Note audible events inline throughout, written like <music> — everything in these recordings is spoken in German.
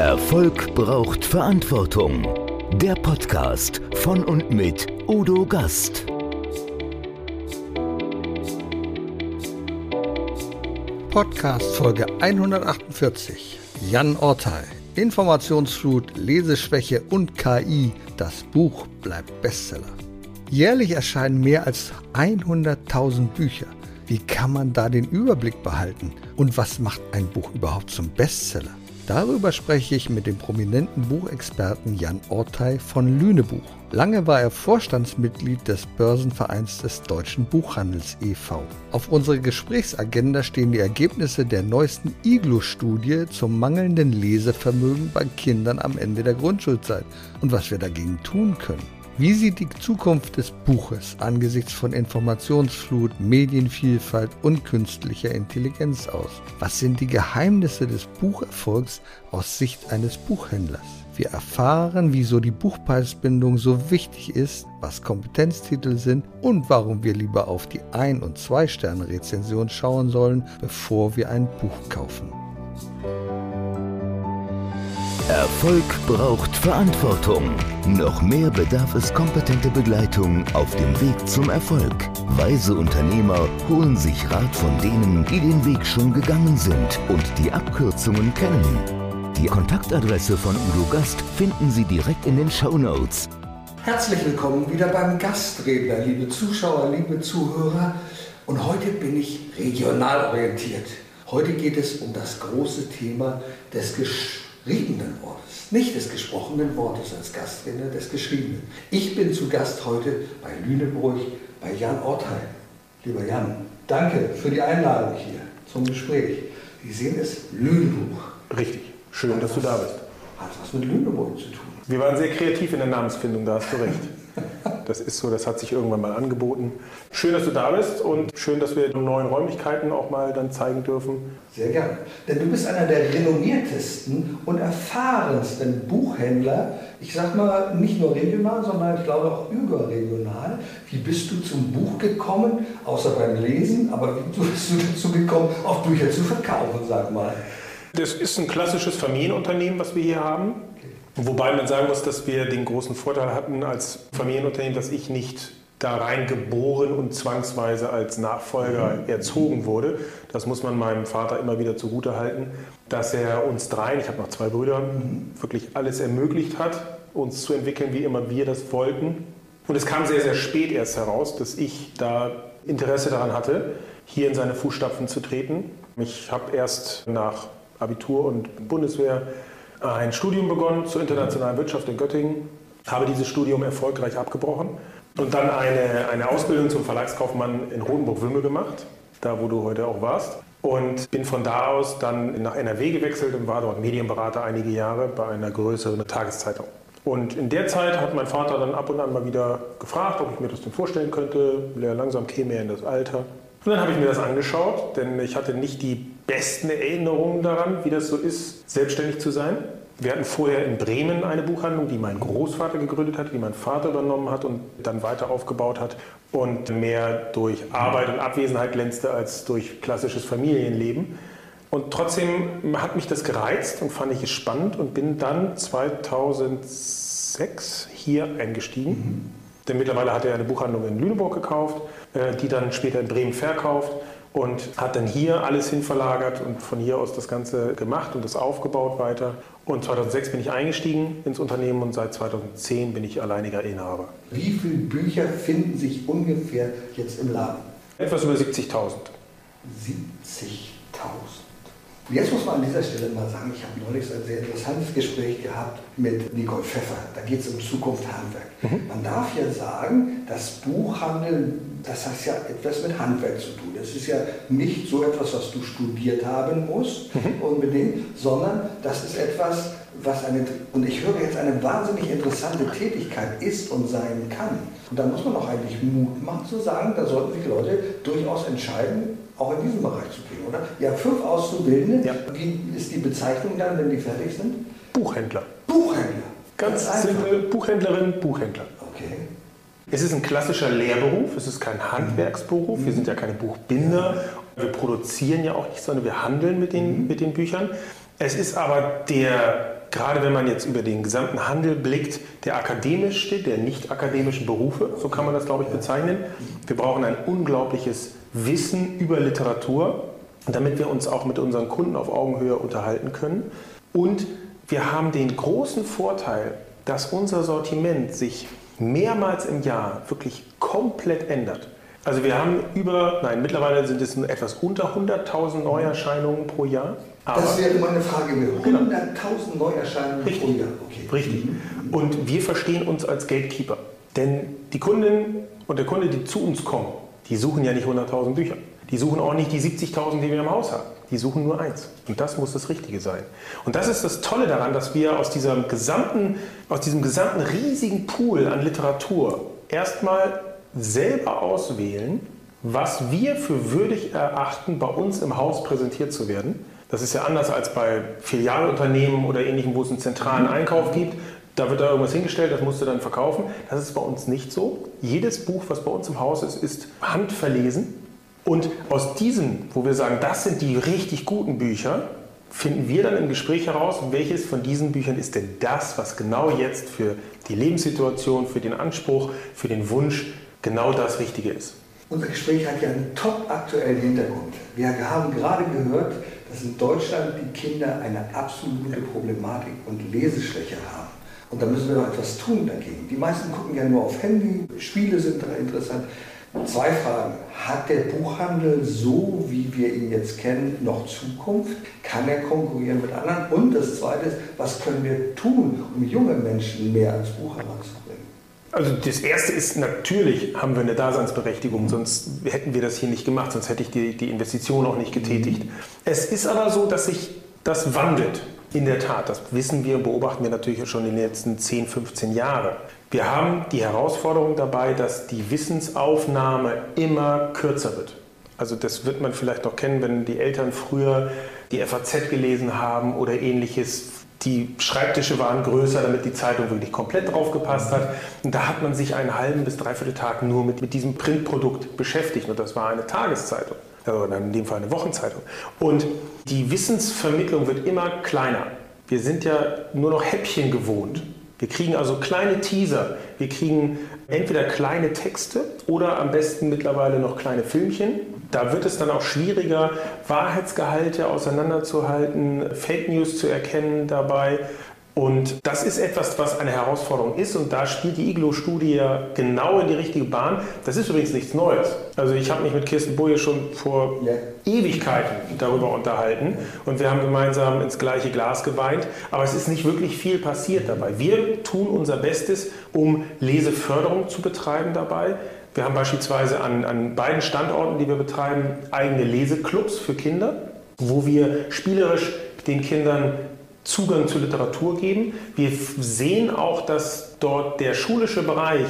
Erfolg braucht Verantwortung. Der Podcast von und mit Udo Gast. Podcast Folge 148. Jan Ortei. Informationsflut, Leseschwäche und KI. Das Buch bleibt Bestseller. Jährlich erscheinen mehr als 100.000 Bücher. Wie kann man da den Überblick behalten? Und was macht ein Buch überhaupt zum Bestseller? Darüber spreche ich mit dem prominenten Buchexperten Jan Ortei von Lünebuch. Lange war er Vorstandsmitglied des Börsenvereins des Deutschen Buchhandels e.V. Auf unserer Gesprächsagenda stehen die Ergebnisse der neuesten Iglo-Studie zum mangelnden Lesevermögen bei Kindern am Ende der Grundschulzeit und was wir dagegen tun können. Wie sieht die Zukunft des Buches angesichts von Informationsflut, Medienvielfalt und künstlicher Intelligenz aus? Was sind die Geheimnisse des Bucherfolgs aus Sicht eines Buchhändlers? Wir erfahren, wieso die Buchpreisbindung so wichtig ist, was Kompetenztitel sind und warum wir lieber auf die Ein- und Zwei-Sterne-Rezension schauen sollen, bevor wir ein Buch kaufen. Erfolg braucht Verantwortung. Noch mehr bedarf es kompetente Begleitung auf dem Weg zum Erfolg. Weise Unternehmer holen sich Rat von denen, die den Weg schon gegangen sind und die Abkürzungen kennen. Die Kontaktadresse von Udo Gast finden Sie direkt in den Show Notes. Herzlich willkommen wieder beim Gastredner, liebe Zuschauer, liebe Zuhörer. Und heute bin ich regional orientiert. Heute geht es um das große Thema des Geschäfts geschriebenen Wortes, nicht des gesprochenen Wortes als Gastredner, des geschriebenen. Ich bin zu Gast heute bei Lüneburg bei Jan Ortheim. Lieber Jan, danke für die Einladung hier zum Gespräch. Sie sehen es, Lüneburg. Richtig, schön, hat dass was, du da bist. Hat was mit Lüneburg zu tun. Wir waren sehr kreativ in der Namensfindung, da hast du recht. <laughs> Das ist so, das hat sich irgendwann mal angeboten. Schön, dass du da bist und schön, dass wir die neuen Räumlichkeiten auch mal dann zeigen dürfen. Sehr gerne. Denn du bist einer der renommiertesten und erfahrensten Buchhändler, ich sag mal nicht nur regional, sondern ich glaube auch überregional. Wie bist du zum Buch gekommen, außer beim Lesen, aber wie bist du dazu gekommen, auch Bücher zu verkaufen, sag mal? Das ist ein klassisches Familienunternehmen, was wir hier haben. Wobei man sagen muss, dass wir den großen Vorteil hatten als Familienunternehmen, dass ich nicht da rein geboren und zwangsweise als Nachfolger mhm. erzogen wurde. Das muss man meinem Vater immer wieder zugute halten, dass er uns dreien, ich habe noch zwei Brüder, mhm. wirklich alles ermöglicht hat, uns zu entwickeln, wie immer wir das wollten. Und es kam sehr, sehr spät erst heraus, dass ich da Interesse daran hatte, hier in seine Fußstapfen zu treten. Ich habe erst nach Abitur und Bundeswehr ein Studium begonnen zur internationalen Wirtschaft in Göttingen, habe dieses Studium erfolgreich abgebrochen und dann eine, eine Ausbildung zum Verlagskaufmann in Rotenburg-Wümme gemacht, da wo du heute auch warst. Und bin von da aus dann nach NRW gewechselt und war dort Medienberater einige Jahre bei einer größeren Tageszeitung. Und in der Zeit hat mein Vater dann ab und an mal wieder gefragt, ob ich mir das denn vorstellen könnte. Langsam käme er in das Alter. Und dann habe ich mir das angeschaut, denn ich hatte nicht die besten Erinnerungen daran, wie das so ist, selbstständig zu sein. Wir hatten vorher in Bremen eine Buchhandlung, die mein Großvater gegründet hat, die mein Vater übernommen hat und dann weiter aufgebaut hat und mehr durch Arbeit und Abwesenheit glänzte als durch klassisches Familienleben. Und trotzdem hat mich das gereizt und fand ich es spannend und bin dann 2006 hier eingestiegen. Mhm. Denn mittlerweile hat er eine Buchhandlung in Lüneburg gekauft, äh, die dann später in Bremen verkauft und hat dann hier alles hin verlagert und von hier aus das Ganze gemacht und das aufgebaut weiter. Und 2006 bin ich eingestiegen ins Unternehmen und seit 2010 bin ich alleiniger Inhaber. Wie viele Bücher finden sich ungefähr jetzt im Laden? Etwas über 70.000. 70.000. Jetzt muss man an dieser Stelle mal sagen, ich habe neulich ein sehr interessantes Gespräch gehabt mit Nicole Pfeffer. Da geht es um Zukunft Handwerk. Mhm. Man darf ja sagen, das Buchhandel, das hat ja etwas mit Handwerk zu tun. Das ist ja nicht so etwas, was du studiert haben musst mhm. unbedingt, sondern das ist etwas, was eine, und ich höre jetzt eine wahnsinnig interessante Tätigkeit ist und sein kann. Und da muss man auch eigentlich Mut machen zu sagen, da sollten sich Leute durchaus entscheiden, auch in diesem Bereich zu gehen, oder? Ja, fünf Auszubildende. Ja. Wie ist die Bezeichnung dann, wenn die fertig sind? Buchhändler. Buchhändler. Ganz, Ganz simpel, Buchhändlerin, Buchhändler. Okay. Es ist ein klassischer Lehrberuf, es ist kein Handwerksberuf, mhm. wir sind ja keine Buchbinder, wir produzieren ja auch nicht, sondern wir handeln mit den, mhm. mit den Büchern. Es ist aber der, gerade wenn man jetzt über den gesamten Handel blickt, der akademische, der nicht akademischen Berufe, so kann man das, glaube ich, bezeichnen. Wir brauchen ein unglaubliches Wissen über Literatur, damit wir uns auch mit unseren Kunden auf Augenhöhe unterhalten können. Und wir haben den großen Vorteil, dass unser Sortiment sich mehrmals im Jahr wirklich komplett ändert. Also wir haben über, nein, mittlerweile sind es etwas unter 100.000 Neuerscheinungen pro Jahr. das wäre meine Frage. 100.000 genau. Neuerscheinungen Richtig. pro Jahr. Okay. Richtig. Und wir verstehen uns als Gatekeeper. Denn die Kundin und der Kunde, die zu uns kommen, die suchen ja nicht 100.000 Bücher. Die suchen auch nicht die 70.000, die wir im Haus haben. Die suchen nur eins. Und das muss das Richtige sein. Und das ist das Tolle daran, dass wir aus diesem gesamten, aus diesem gesamten riesigen Pool an Literatur erstmal selber auswählen, was wir für würdig erachten, bei uns im Haus präsentiert zu werden. Das ist ja anders als bei Filialunternehmen oder ähnlichem, wo es einen zentralen Einkauf gibt. Da wird da irgendwas hingestellt, das musst du dann verkaufen. Das ist bei uns nicht so. Jedes Buch, was bei uns im Haus ist, ist handverlesen. Und aus diesem, wo wir sagen, das sind die richtig guten Bücher, finden wir dann im Gespräch heraus, welches von diesen Büchern ist denn das, was genau jetzt für die Lebenssituation, für den Anspruch, für den Wunsch genau das Richtige ist. Unser Gespräch hat ja einen top aktuellen Hintergrund. Wir haben gerade gehört, dass in Deutschland die Kinder eine absolute Problematik und Leseschwäche haben. Und da müssen wir doch etwas tun dagegen. Die meisten gucken ja nur auf Handy, Spiele sind da interessant. Zwei Fragen. Hat der Buchhandel so, wie wir ihn jetzt kennen, noch Zukunft? Kann er konkurrieren mit anderen? Und das Zweite ist, was können wir tun, um junge Menschen mehr ans Buch heranzubringen? Also das Erste ist, natürlich haben wir eine Daseinsberechtigung, sonst hätten wir das hier nicht gemacht, sonst hätte ich die, die Investition auch nicht getätigt. Mhm. Es ist aber so, dass sich das wandelt. In der Tat, das wissen wir, beobachten wir natürlich schon in den letzten 10, 15 Jahren. Wir haben die Herausforderung dabei, dass die Wissensaufnahme immer kürzer wird. Also das wird man vielleicht noch kennen, wenn die Eltern früher die FAZ gelesen haben oder ähnliches. Die Schreibtische waren größer, damit die Zeitung wirklich komplett draufgepasst hat. Und da hat man sich einen halben bis dreiviertel Tag nur mit, mit diesem Printprodukt beschäftigt. Und das war eine Tageszeitung, also in dem Fall eine Wochenzeitung. Und die Wissensvermittlung wird immer kleiner. Wir sind ja nur noch Häppchen gewohnt. Wir kriegen also kleine Teaser, wir kriegen entweder kleine Texte oder am besten mittlerweile noch kleine Filmchen. Da wird es dann auch schwieriger, Wahrheitsgehalte auseinanderzuhalten, Fake News zu erkennen dabei. Und das ist etwas, was eine Herausforderung ist und da spielt die Iglo-Studie genau in die richtige Bahn. Das ist übrigens nichts Neues. Also ich habe mich mit Kirsten Boje schon vor ja. Ewigkeiten darüber unterhalten und wir haben gemeinsam ins gleiche Glas geweint, aber es ist nicht wirklich viel passiert dabei. Wir tun unser Bestes, um Leseförderung zu betreiben dabei. Wir haben beispielsweise an, an beiden Standorten, die wir betreiben, eigene Leseclubs für Kinder, wo wir spielerisch den Kindern Zugang zur Literatur geben. Wir sehen auch, dass dort der schulische Bereich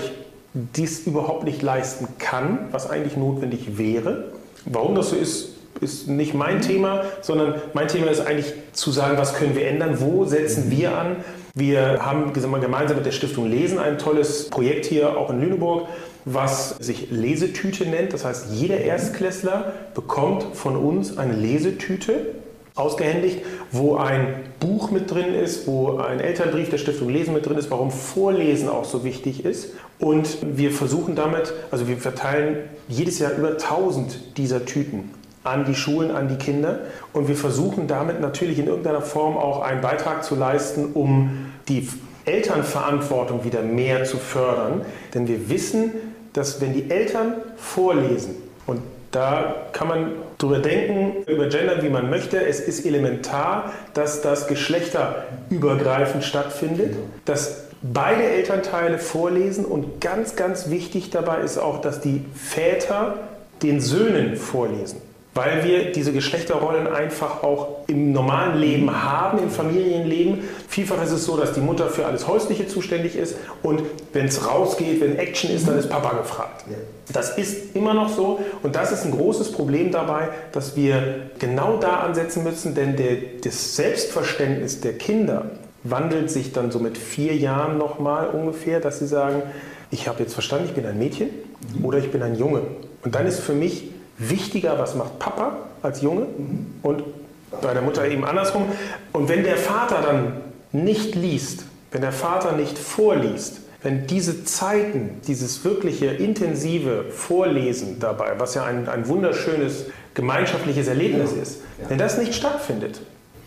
dies überhaupt nicht leisten kann, was eigentlich notwendig wäre. Warum das so ist, ist nicht mein Thema, sondern mein Thema ist eigentlich zu sagen, was können wir ändern, wo setzen wir an. Wir haben gemeinsam mit der Stiftung Lesen ein tolles Projekt hier auch in Lüneburg, was sich Lesetüte nennt. Das heißt, jeder Erstklässler bekommt von uns eine Lesetüte ausgehändigt, wo ein Buch mit drin ist, wo ein Elternbrief der Stiftung Lesen mit drin ist, warum Vorlesen auch so wichtig ist. Und wir versuchen damit, also wir verteilen jedes Jahr über 1000 dieser Tüten an die Schulen, an die Kinder. Und wir versuchen damit natürlich in irgendeiner Form auch einen Beitrag zu leisten, um die Elternverantwortung wieder mehr zu fördern. Denn wir wissen, dass wenn die Eltern vorlesen, und da kann man drüber denken, über Gender, wie man möchte. Es ist elementar, dass das geschlechterübergreifend stattfindet, dass beide Elternteile vorlesen und ganz, ganz wichtig dabei ist auch, dass die Väter den Söhnen vorlesen weil wir diese Geschlechterrollen einfach auch im normalen Leben haben, im Familienleben. Vielfach ist es so, dass die Mutter für alles Häusliche zuständig ist und wenn es rausgeht, wenn Action ist, dann ist Papa gefragt. Das ist immer noch so und das ist ein großes Problem dabei, dass wir genau da ansetzen müssen, denn der, das Selbstverständnis der Kinder wandelt sich dann so mit vier Jahren nochmal ungefähr, dass sie sagen, ich habe jetzt verstanden, ich bin ein Mädchen oder ich bin ein Junge. Und dann ist für mich wichtiger, was macht Papa als Junge und bei der Mutter eben andersrum. Und wenn der Vater dann nicht liest, wenn der Vater nicht vorliest, wenn diese Zeiten, dieses wirkliche intensive Vorlesen dabei, was ja ein, ein wunderschönes gemeinschaftliches Erlebnis ist, wenn das nicht stattfindet,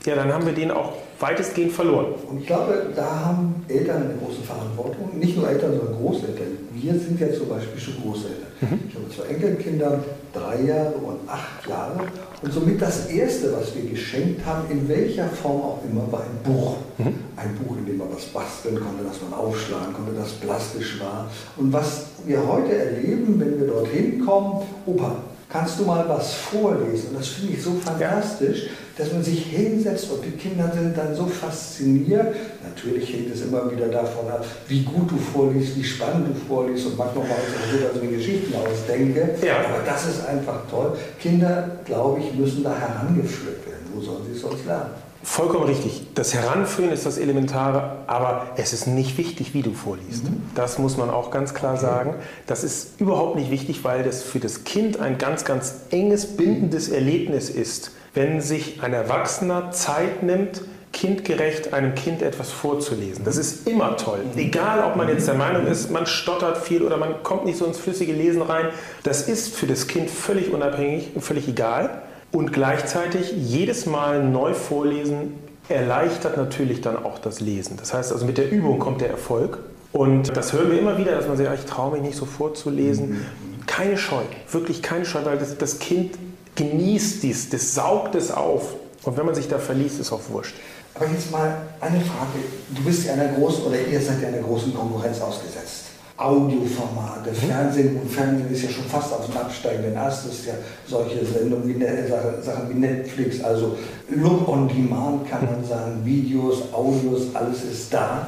ja, dann haben wir den auch weitestgehend verloren. Und ich glaube, da haben Eltern eine große Verantwortung. Nicht nur Eltern, sondern Großeltern. Wir sind ja zum Beispiel schon Großeltern. Mhm. Ich habe zwei Enkelkinder, drei Jahre und acht Jahre. Und somit das Erste, was wir geschenkt haben, in welcher Form auch immer, war ein Buch. Mhm. Ein Buch, in dem man was basteln konnte, das man aufschlagen konnte, das plastisch war. Und was wir heute erleben, wenn wir dorthin kommen, Opa, kannst du mal was vorlesen? Und das finde ich so fantastisch, dass man sich hinsetzt und die Kinder sind dann so fasziniert. Natürlich hängt es immer wieder davon ab, wie gut du vorliest, wie spannend du vorliest und manchmal ich es auch so, dass ich mir Geschichten ausdenke. Ja. Aber das ist einfach toll. Kinder, glaube ich, müssen da herangeführt werden. Wo sollen sie es sonst lernen? Vollkommen richtig. Das Heranführen ist das Elementare, aber es ist nicht wichtig, wie du vorliest. Mhm. Das muss man auch ganz klar okay. sagen. Das ist überhaupt nicht wichtig, weil das für das Kind ein ganz, ganz enges, bindendes Erlebnis ist wenn sich ein Erwachsener Zeit nimmt, kindgerecht einem Kind etwas vorzulesen. Das ist immer toll. Egal, ob man jetzt der Meinung ist, man stottert viel oder man kommt nicht so ins flüssige Lesen rein. Das ist für das Kind völlig unabhängig, völlig egal. Und gleichzeitig jedes Mal neu vorlesen erleichtert natürlich dann auch das Lesen. Das heißt also, mit der Übung kommt der Erfolg. Und das hören wir immer wieder, dass man sagt, ich traue mich nicht so vorzulesen. Keine Scheu, wirklich keine Scheu, weil das, das Kind genießt dies, das saugt es auf. Und wenn man sich da verliest, ist auch wurscht. Aber jetzt mal eine Frage. Du bist ja einer großen, oder ihr seid ja einer großen Konkurrenz ausgesetzt. Audioformate, mhm. Fernsehen und Fernsehen ist ja schon fast auf dem absteigenden Ast. Das ist ja solche Sendungen wie ne, Sachen wie Netflix, also Look on Demand kann man sagen, Videos, Audios, alles ist da.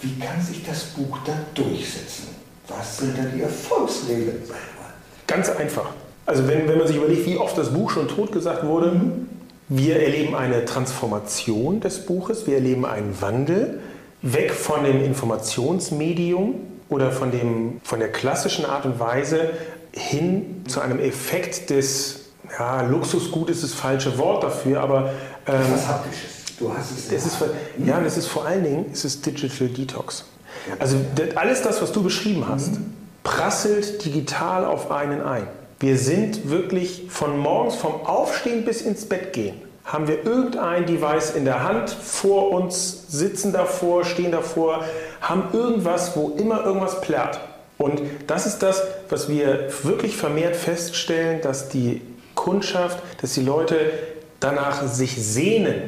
Wie kann sich das Buch da durchsetzen? Was sind da die Erfolgsregeln? Ganz einfach. Also wenn, wenn man sich überlegt, wie oft das Buch schon totgesagt wurde, mhm. wir erleben eine Transformation des Buches, wir erleben einen Wandel weg von dem Informationsmedium oder von, dem, von der klassischen Art und Weise hin zu einem Effekt des ja, Luxusgut ist das falsche Wort dafür, aber ähm, was Haptisches. Du hast es. es ist, ja, das ist vor allen Dingen es ist Digital Detox. Also alles das, was du beschrieben hast, mhm. prasselt digital auf einen ein. Wir sind wirklich von morgens vom Aufstehen bis ins Bett gehen. Haben wir irgendein Device in der Hand, vor uns, sitzen davor, stehen davor, haben irgendwas, wo immer irgendwas plärrt. Und das ist das, was wir wirklich vermehrt feststellen, dass die Kundschaft, dass die Leute danach sich sehnen,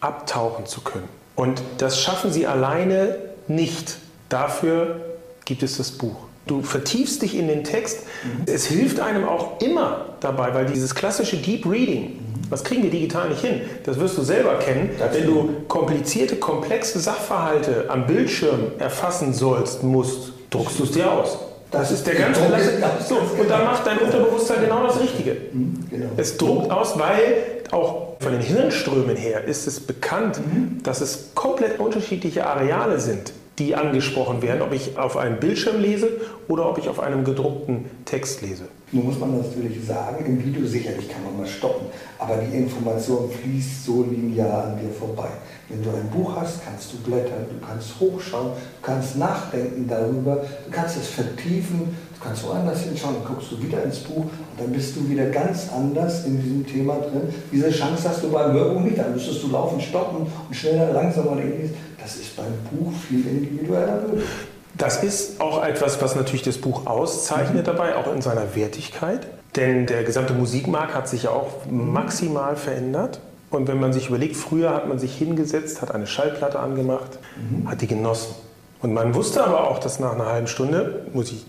abtauchen zu können. Und das schaffen sie alleine nicht. Dafür gibt es das Buch. Du vertiefst dich in den Text. Mhm. Es hilft einem auch immer dabei, weil dieses klassische Deep Reading, was kriegen wir digital nicht hin? Das wirst du selber kennen. Wenn du komplizierte, komplexe Sachverhalte am Bildschirm erfassen sollst, musst, druckst du es dir aus. Das ist der ganz klasse. So, und da macht dein Unterbewusstsein genau das Richtige. Mhm, genau. Es druckt aus, weil auch von den Hirnströmen her ist es bekannt, mhm. dass es komplett unterschiedliche Areale sind die angesprochen werden, ob ich auf einem Bildschirm lese oder ob ich auf einem gedruckten Text lese. Nun muss man natürlich sagen, im Video sicherlich kann man mal stoppen, aber die Information fließt so linear an dir vorbei. Wenn du ein Buch hast, kannst du blättern, du kannst hochschauen, du kannst nachdenken darüber, du kannst es vertiefen, du kannst woanders hinschauen, dann guckst du wieder ins Buch und dann bist du wieder ganz anders in diesem Thema drin. Diese Chance hast du beim Hörbuch nicht, dann müsstest du laufen, stoppen und schneller, langsamer und ähnliches. Das ist beim Buch viel individueller möglich. Das ist auch etwas, was natürlich das Buch auszeichnet mhm. dabei, auch in seiner Wertigkeit. Denn der gesamte Musikmarkt hat sich ja auch maximal verändert. Und wenn man sich überlegt, früher hat man sich hingesetzt, hat eine Schallplatte angemacht, mhm. hat die genossen. Und man wusste aber auch, dass nach einer halben Stunde muss ich,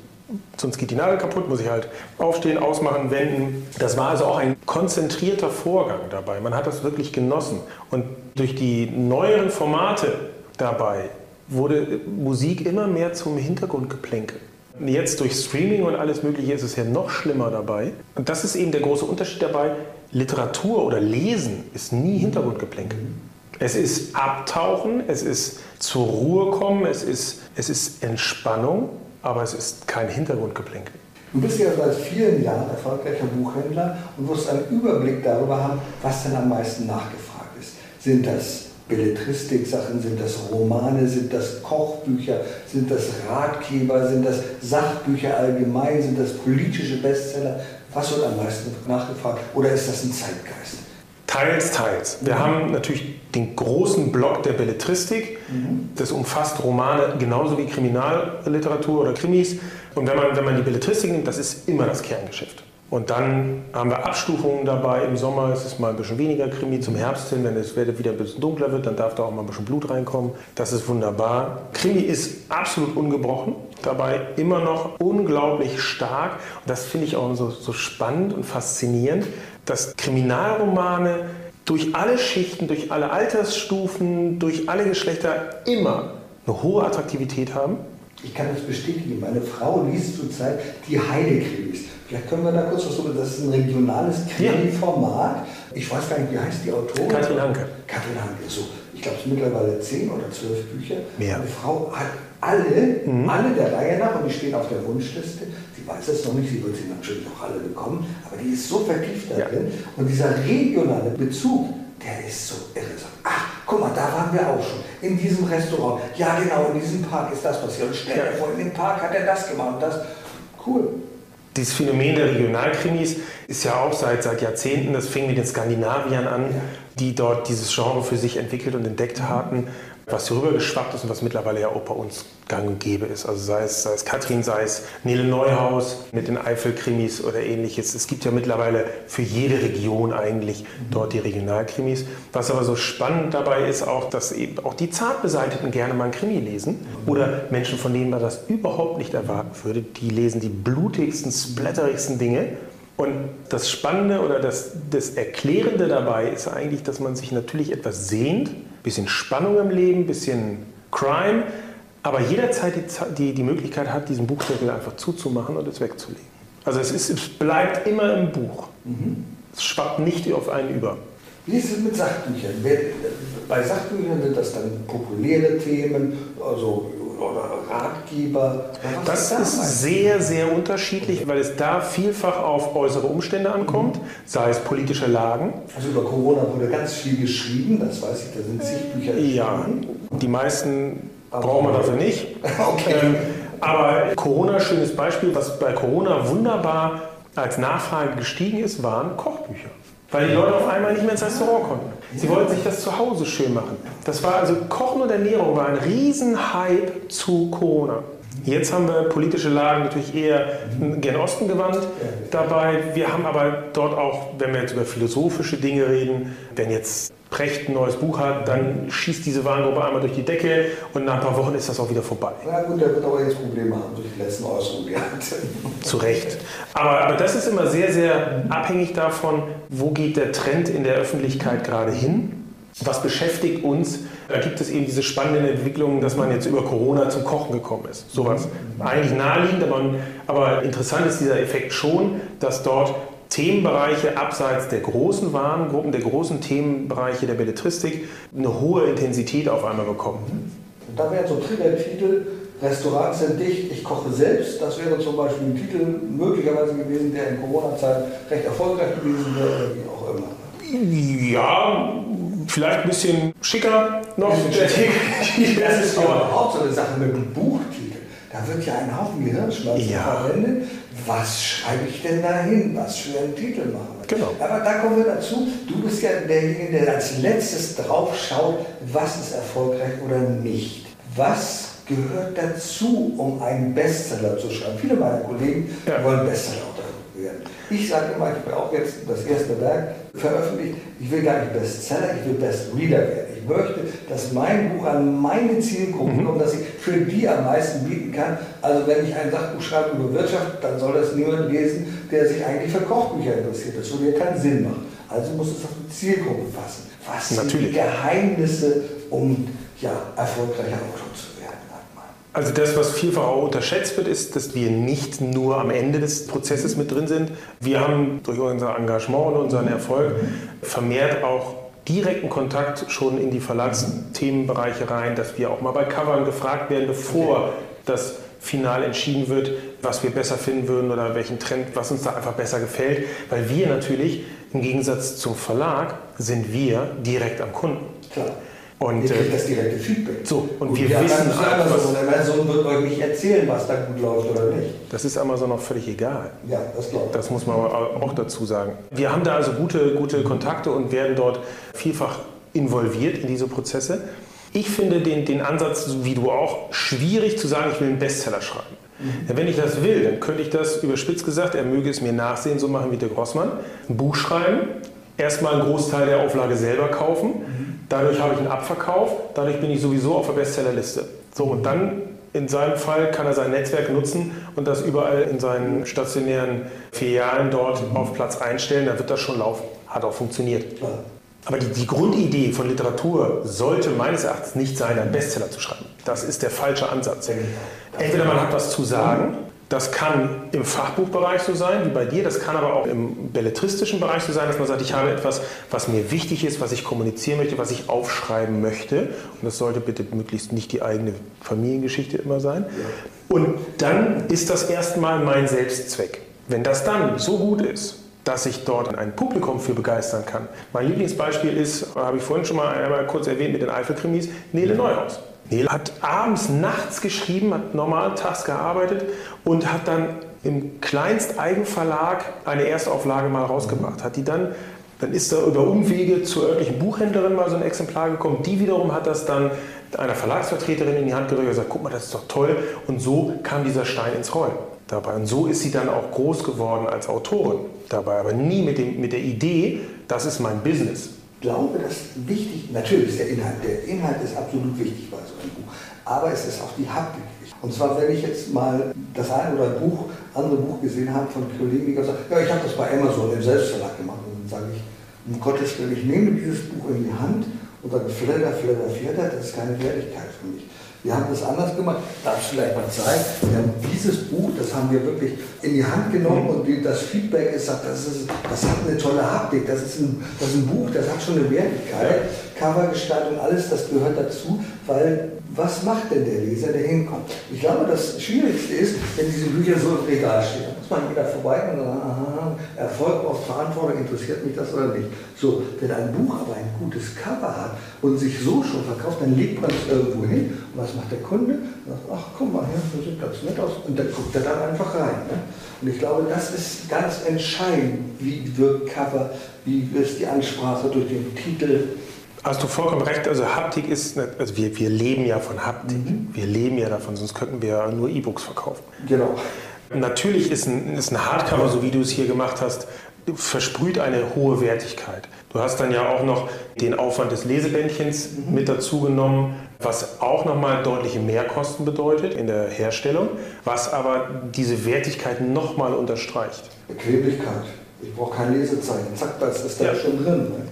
sonst geht die Nadel kaputt, muss ich halt aufstehen, ausmachen, wenden. Das war also auch ein konzentrierter Vorgang dabei. Man hat das wirklich genossen. Und durch die neueren Formate dabei wurde Musik immer mehr zum Hintergrundgeplänkel. Jetzt durch Streaming und alles Mögliche ist es ja noch schlimmer dabei. Und das ist eben der große Unterschied dabei. Literatur oder Lesen ist nie Hintergrundgeplänkel. Es ist Abtauchen, es ist zur Ruhe kommen, es ist, es ist Entspannung, aber es ist kein Hintergrundgeplänkel. Du bist ja seit vielen Jahren erfolgreicher Buchhändler und wirst einen Überblick darüber haben, was denn am meisten nachgefragt ist. Sind das Belletristik-Sachen, sind das Romane, sind das Kochbücher, sind das Ratgeber, sind das Sachbücher allgemein, sind das politische Bestseller? Was wird am meisten nachgefragt oder ist das ein Zeitgeist? Teils, teils. Wir mhm. haben natürlich den großen Block der Belletristik. Mhm. Das umfasst Romane genauso wie Kriminalliteratur oder Krimis. Und wenn man, wenn man die Belletristik nimmt, das ist immer das Kerngeschäft. Und dann haben wir Abstufungen dabei. Im Sommer ist es mal ein bisschen weniger Krimi. Zum Herbst hin, wenn Wetter wieder ein bisschen dunkler wird, dann darf da auch mal ein bisschen Blut reinkommen. Das ist wunderbar. Krimi ist absolut ungebrochen. Dabei immer noch unglaublich stark. Und das finde ich auch so, so spannend und faszinierend, dass Kriminalromane durch alle Schichten, durch alle Altersstufen, durch alle Geschlechter immer eine hohe Attraktivität haben. Ich kann das bestätigen. Meine Frau liest zurzeit die Heide-Krimis. Vielleicht können wir da kurz was drüber. Das ist ein regionales Krimi-Format. Ich weiß gar nicht, wie heißt die Autorin? Katrin Hanke. Katrin Hanke, so. Ich glaube, es sind mittlerweile zehn oder zwölf Bücher. Mehr. Meine Frau hat alle, mhm. alle der Reihe nach und die stehen auf der Wunschliste. Sie weiß es noch nicht, sie wird sie natürlich auch alle bekommen, aber die ist so vertieft da drin. Ja. Und dieser regionale Bezug, der ist so irre. Ach, guck mal, da waren wir auch schon. In diesem Restaurant. Ja, genau, in diesem Park ist das passiert. Und stell dir vor, in dem Park hat er das gemacht und das. Cool. Dieses Phänomen der Regionalkrimis ist ja auch seit, seit Jahrzehnten, das fing mit den Skandinaviern an, die dort dieses Genre für sich entwickelt und entdeckt hatten was hier rübergeschwappt ist und was mittlerweile ja auch bei uns gang und gäbe ist. Also sei es, sei es Katrin, sei es Nele Neuhaus mit den Eifel-Krimis oder ähnliches. Es gibt ja mittlerweile für jede Region eigentlich dort die Regionalkrimis. Was aber so spannend dabei ist auch, dass eben auch die Zartbeseiteten gerne mal ein Krimi lesen oder Menschen, von denen man das überhaupt nicht erwarten würde, die lesen die blutigsten, splatterigsten Dinge und das Spannende oder das, das Erklärende dabei ist eigentlich, dass man sich natürlich etwas sehnt, bisschen Spannung im Leben, bisschen Crime, aber jederzeit die, die, die Möglichkeit hat, diesen Buchdeckel einfach zuzumachen und es wegzulegen. Also es, ist, es bleibt immer im Buch. Mhm. Es schwappt nicht auf einen über. Wie ist es mit Sachbüchern? Bei Sachbüchern sind das dann populäre Themen, also oder Ratgeber? Das ist da sehr, sehr unterschiedlich, weil es da vielfach auf äußere Umstände ankommt, mhm. sei es politische Lagen. Also über Corona wurde ganz viel geschrieben, das weiß ich, da sind zig Bücher geschrieben. Ja, die meisten aber brauchen wir dafür nicht. <laughs> okay. Ähm, aber Corona, schönes Beispiel, was bei Corona wunderbar als Nachfrage gestiegen ist, waren Kochbücher. Weil die Leute auf einmal nicht mehr ins Restaurant konnten. Sie wollten sich das zu Hause schön machen. Das war also Kochen und Ernährung war ein Riesenhype zu Corona. Jetzt haben wir politische Lagen natürlich eher gen Osten gewandt dabei. Wir haben aber dort auch, wenn wir jetzt über philosophische Dinge reden, wenn jetzt Precht ein neues Buch hat, dann schießt diese Warengruppe einmal durch die Decke und nach ein paar Wochen ist das auch wieder vorbei. Na gut, der wird aber jetzt Probleme haben durch die letzten Äußerungen, die er Zu Recht. Aber, aber das ist immer sehr, sehr abhängig davon, wo geht der Trend in der Öffentlichkeit gerade hin. Was beschäftigt uns? Da gibt es eben diese spannenden Entwicklungen, dass man jetzt über Corona zum Kochen gekommen ist. Sowas eigentlich naheliegend, aber, aber interessant ist dieser Effekt schon, dass dort Themenbereiche abseits der großen Warengruppen, der großen Themenbereiche der Belletristik eine hohe Intensität auf einmal bekommen. Und da wäre so Trigger-Titel, Restaurants sind dicht, ich koche selbst. Das wäre zum Beispiel ein Titel möglicherweise gewesen, der in Corona-Zeit recht erfolgreich gewesen wäre oder wie auch immer. Ja, vielleicht ein bisschen schicker noch. das ist aber auch so eine Sache mit dem Buchtitel. Da wird ja ein Haufen Gehirnschmalz ja. verwendet was schreibe ich denn da hin? Was für einen Titel machen wir? Genau. Aber da kommen wir dazu, du bist ja derjenige, der als letztes drauf schaut, was ist erfolgreich oder nicht. Was gehört dazu, um einen Bestseller zu schreiben? Viele meiner Kollegen ja. wollen Bestseller werden. Ich sage immer, ich habe auch jetzt das erste Werk veröffentlicht, ich will gar nicht Bestseller, ich will Best Reader werden. Ich möchte, dass mein Buch an meine Zielgruppe mhm. kommt, dass ich für die am meisten bieten kann. Also wenn ich ein Sachbuch schreibe über Wirtschaft, dann soll das niemand lesen, der sich eigentlich für Kochbücher interessiert. Das würde ja keinen Sinn machen. Also muss es auf die Zielgruppe passen. Was sind Natürlich. die Geheimnisse, um ja, erfolgreicher Autor zu? Also das, was vielfach auch unterschätzt wird, ist, dass wir nicht nur am Ende des Prozesses mit drin sind. Wir haben durch unser Engagement und unseren Erfolg vermehrt auch direkten Kontakt schon in die Verlagsthemenbereiche rein, dass wir auch mal bei Covern gefragt werden, bevor das final entschieden wird, was wir besser finden würden oder welchen Trend, was uns da einfach besser gefällt. Weil wir natürlich, im Gegensatz zum Verlag, sind wir direkt am Kunden. Klar. Und ihr kriegt äh, das direkte Feedback. So, und, und wir, wir wissen Amazon. Amazon wird euch nicht erzählen, was da gut läuft oder nicht. Das ist Amazon auch völlig egal. Ja, das glaube ich. Das muss man auch dazu sagen. Wir haben da also gute, gute Kontakte und werden dort vielfach involviert in diese Prozesse. Ich finde den, den Ansatz, wie du auch, schwierig zu sagen, ich will einen Bestseller schreiben. Mhm. Wenn ich das will, dann könnte ich das überspitzt gesagt, er möge es mir nachsehen, so machen wie der Grossmann, ein Buch schreiben, erstmal einen Großteil der Auflage selber kaufen. Mhm. Dadurch habe ich einen Abverkauf, dadurch bin ich sowieso auf der Bestsellerliste. So, und dann in seinem Fall kann er sein Netzwerk nutzen und das überall in seinen stationären Filialen dort auf Platz einstellen. Da wird das schon laufen. Hat auch funktioniert. Aber die, die, Grundidee von Literatur sollte meines Erachtens nicht sein, einen Bestseller zu schreiben. Das ist der falsche Ansatz. Entweder man hat was zu sagen das kann im Fachbuchbereich so sein, wie bei dir. Das kann aber auch im belletristischen Bereich so sein, dass man sagt, ich habe etwas, was mir wichtig ist, was ich kommunizieren möchte, was ich aufschreiben möchte. Und das sollte bitte möglichst nicht die eigene Familiengeschichte immer sein. Und dann ist das erstmal mein Selbstzweck. Wenn das dann so gut ist, dass ich dort ein Publikum für begeistern kann. Mein Lieblingsbeispiel ist, habe ich vorhin schon mal einmal kurz erwähnt mit den Eifelkrimis, Nele Neuhaus. Nele hat abends, nachts geschrieben, hat normal tags gearbeitet und hat dann im Kleinsteigenverlag eine Erstauflage mal rausgebracht. Hat die dann, dann ist da über Umwege zur örtlichen Buchhändlerin mal so ein Exemplar gekommen. Die wiederum hat das dann einer Verlagsvertreterin in die Hand gedrückt und gesagt, guck mal, das ist doch toll. Und so kam dieser Stein ins Rollen dabei. Und so ist sie dann auch groß geworden als Autorin dabei, aber nie mit, dem, mit der Idee, das ist mein Business glaube, dass wichtig, natürlich ist der Inhalt, der Inhalt ist absolut wichtig bei so einem Buch, aber es ist auch die Haptik. Und zwar, wenn ich jetzt mal das eine oder ein Buch, andere Buch gesehen habe von Kollegen, die sagen, ja, ich habe das bei Amazon im Selbstverlag gemacht. Und dann sage ich, um Gottes Willen, ich nehme dieses Buch in die Hand und sage, flatter, flatter, flatter, das ist keine Wertigkeit für mich. Wir haben das anders gemacht. Darf ich vielleicht mal zeigen? Wir haben dieses Buch, das haben wir wirklich in die Hand genommen und das Feedback ist, das, ist, das hat eine tolle Haptik. Das ist, ein, das ist ein Buch, das hat schon eine Wertigkeit. Covergestaltung, alles, das gehört dazu, weil was macht denn der Leser, der hinkommt? Ich glaube, das Schwierigste ist, wenn diese Bücher so im Regal stehen. Da muss man wieder vorbei und sagen, aha, Erfolg auf Verantwortung, interessiert mich das oder nicht. So, wenn ein Buch aber ein gutes Cover hat und sich so schon verkauft, dann legt man es irgendwo hin. Und was macht der Kunde? Und sagt, ach, guck mal, hier, das sieht ganz nett aus. Und dann guckt er dann einfach rein. Ne? Und ich glaube, das ist ganz entscheidend, wie wirkt Cover, wie ist die Ansprache durch den Titel, Hast du vollkommen recht. Also Haptik ist, also wir, wir leben ja von Haptik. Mhm. Wir leben ja davon, sonst könnten wir ja nur E-Books verkaufen. Genau. Natürlich ist ein, ist ein Hardcover, so wie du es hier gemacht hast, versprüht eine hohe Wertigkeit. Du hast dann ja auch noch den Aufwand des Lesebändchens mhm. mit dazu genommen, was auch nochmal deutliche Mehrkosten bedeutet in der Herstellung, was aber diese Wertigkeit nochmal unterstreicht. Bequemlichkeit. Ich brauche kein Lesezeichen. Zack, das ist da ja. schon drin. Ne?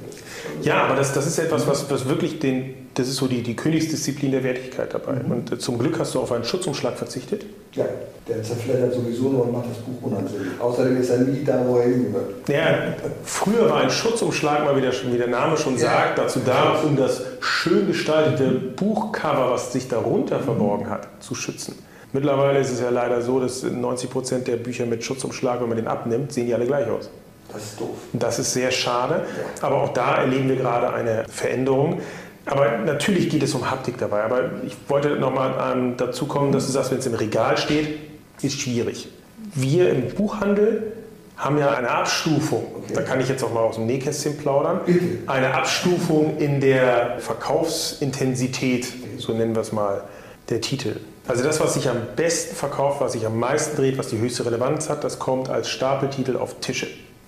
Ja, aber das, das ist etwas, was, was wirklich den, das ist so die, die Königsdisziplin der Wertigkeit dabei. Mhm. Und äh, zum Glück hast du auf einen Schutzumschlag verzichtet. Ja, der zerfleddert sowieso nur und macht das Buch unansehnlich. Außerdem ist er nie da, wo er hingehört. Ja, früher war ein Schutzumschlag, mal wie der, wie der Name schon ja. sagt, dazu da, um das schön gestaltete Buchcover, was sich darunter verborgen hat, zu schützen. Mittlerweile ist es ja leider so, dass 90 Prozent der Bücher mit Schutzumschlag, wenn man den abnimmt, sehen die alle gleich aus. Das ist doof. Das ist sehr schade. Aber auch da erleben wir gerade eine Veränderung. Aber natürlich geht es um Haptik dabei. Aber ich wollte nochmal ähm, dazu kommen, dass du sagst, wenn es im Regal steht, ist schwierig. Wir im Buchhandel haben ja eine Abstufung. Okay. Da kann ich jetzt auch mal aus dem Nähkästchen plaudern. Eine Abstufung in der Verkaufsintensität, so nennen wir es mal, der Titel. Also das, was sich am besten verkauft, was sich am meisten dreht, was die höchste Relevanz hat, das kommt als Stapeltitel auf Tische.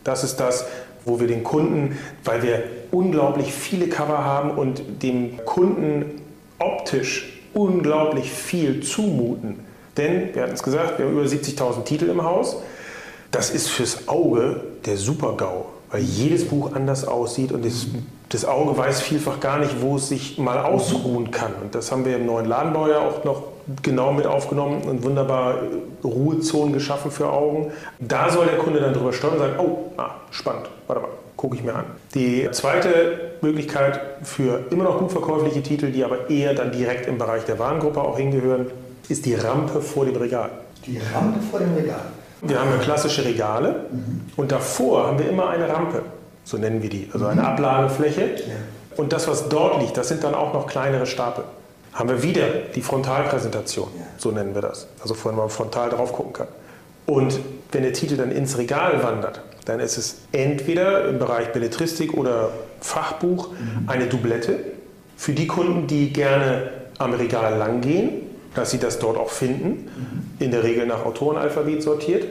Das ist das, wo wir den Kunden, weil wir unglaublich viele Cover haben und dem Kunden optisch unglaublich viel zumuten. Denn, wir hatten es gesagt, wir haben über 70.000 Titel im Haus. Das ist fürs Auge der Super-GAU, weil jedes Buch anders aussieht und das, das, Auge weiß vielfach gar nicht, wo es sich mal ausruhen kann. Und das haben wir im neuen Ladenbau ja auch noch genau mit aufgenommen und wunderbar Ruhezonen geschaffen für Augen. Da soll der Kunde dann drüber steuern und sagen, oh, ah, spannend, warte mal, gucke ich mir an. Die zweite Möglichkeit für immer noch gut verkäufliche Titel, die aber eher dann direkt im Bereich der Warengruppe auch hingehören, ist die Rampe vor dem Regal. Die Rampe vor dem Regal. Wir haben ja klassische Regale mhm. und davor haben wir immer eine Rampe, so nennen wir die, also eine mhm. Ablagefläche. Ja. Und das, was dort liegt, das sind dann auch noch kleinere Stapel. Haben wir wieder die Frontalpräsentation, so nennen wir das. Also vorhin man frontal drauf gucken kann. Und wenn der Titel dann ins Regal wandert, dann ist es entweder im Bereich Belletristik oder Fachbuch mhm. eine Doublette für die Kunden, die gerne am Regal lang gehen, dass sie das dort auch finden. Mhm. In der Regel nach Autorenalphabet sortiert,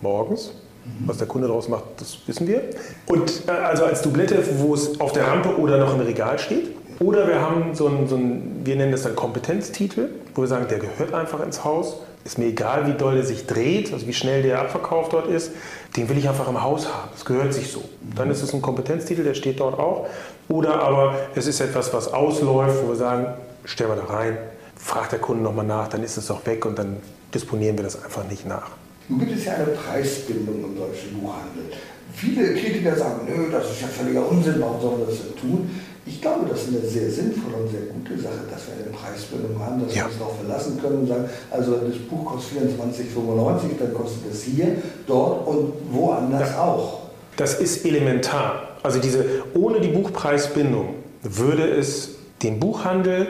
morgens. Mhm. Was der Kunde daraus macht, das wissen wir. Und äh, also als Doublette, wo es auf der Rampe oder noch im Regal steht. Oder wir haben so einen, so wir nennen das dann Kompetenztitel, wo wir sagen, der gehört einfach ins Haus. Ist mir egal, wie doll der sich dreht, also wie schnell der Abverkauf dort ist. Den will ich einfach im Haus haben. Das gehört sich so. Dann ist es ein Kompetenztitel, der steht dort auch. Oder aber es ist etwas, was ausläuft, wo wir sagen, stellen wir da rein, fragt der Kunde nochmal nach, dann ist es auch weg und dann disponieren wir das einfach nicht nach. Nun gibt es ja eine Preisbindung im deutschen Buchhandel. Viele Kritiker sagen, nö, das ist ja völliger Unsinn, warum sollen wir das denn tun? Ich glaube, das ist eine sehr sinnvolle und sehr gute Sache, dass wir eine Preisbindung haben, dass ja. wir uns darauf verlassen können und sagen, also das Buch kostet 24,95, dann kostet es hier, dort und woanders ja. auch. Das ist elementar. Also diese, ohne die Buchpreisbindung würde es den Buchhandel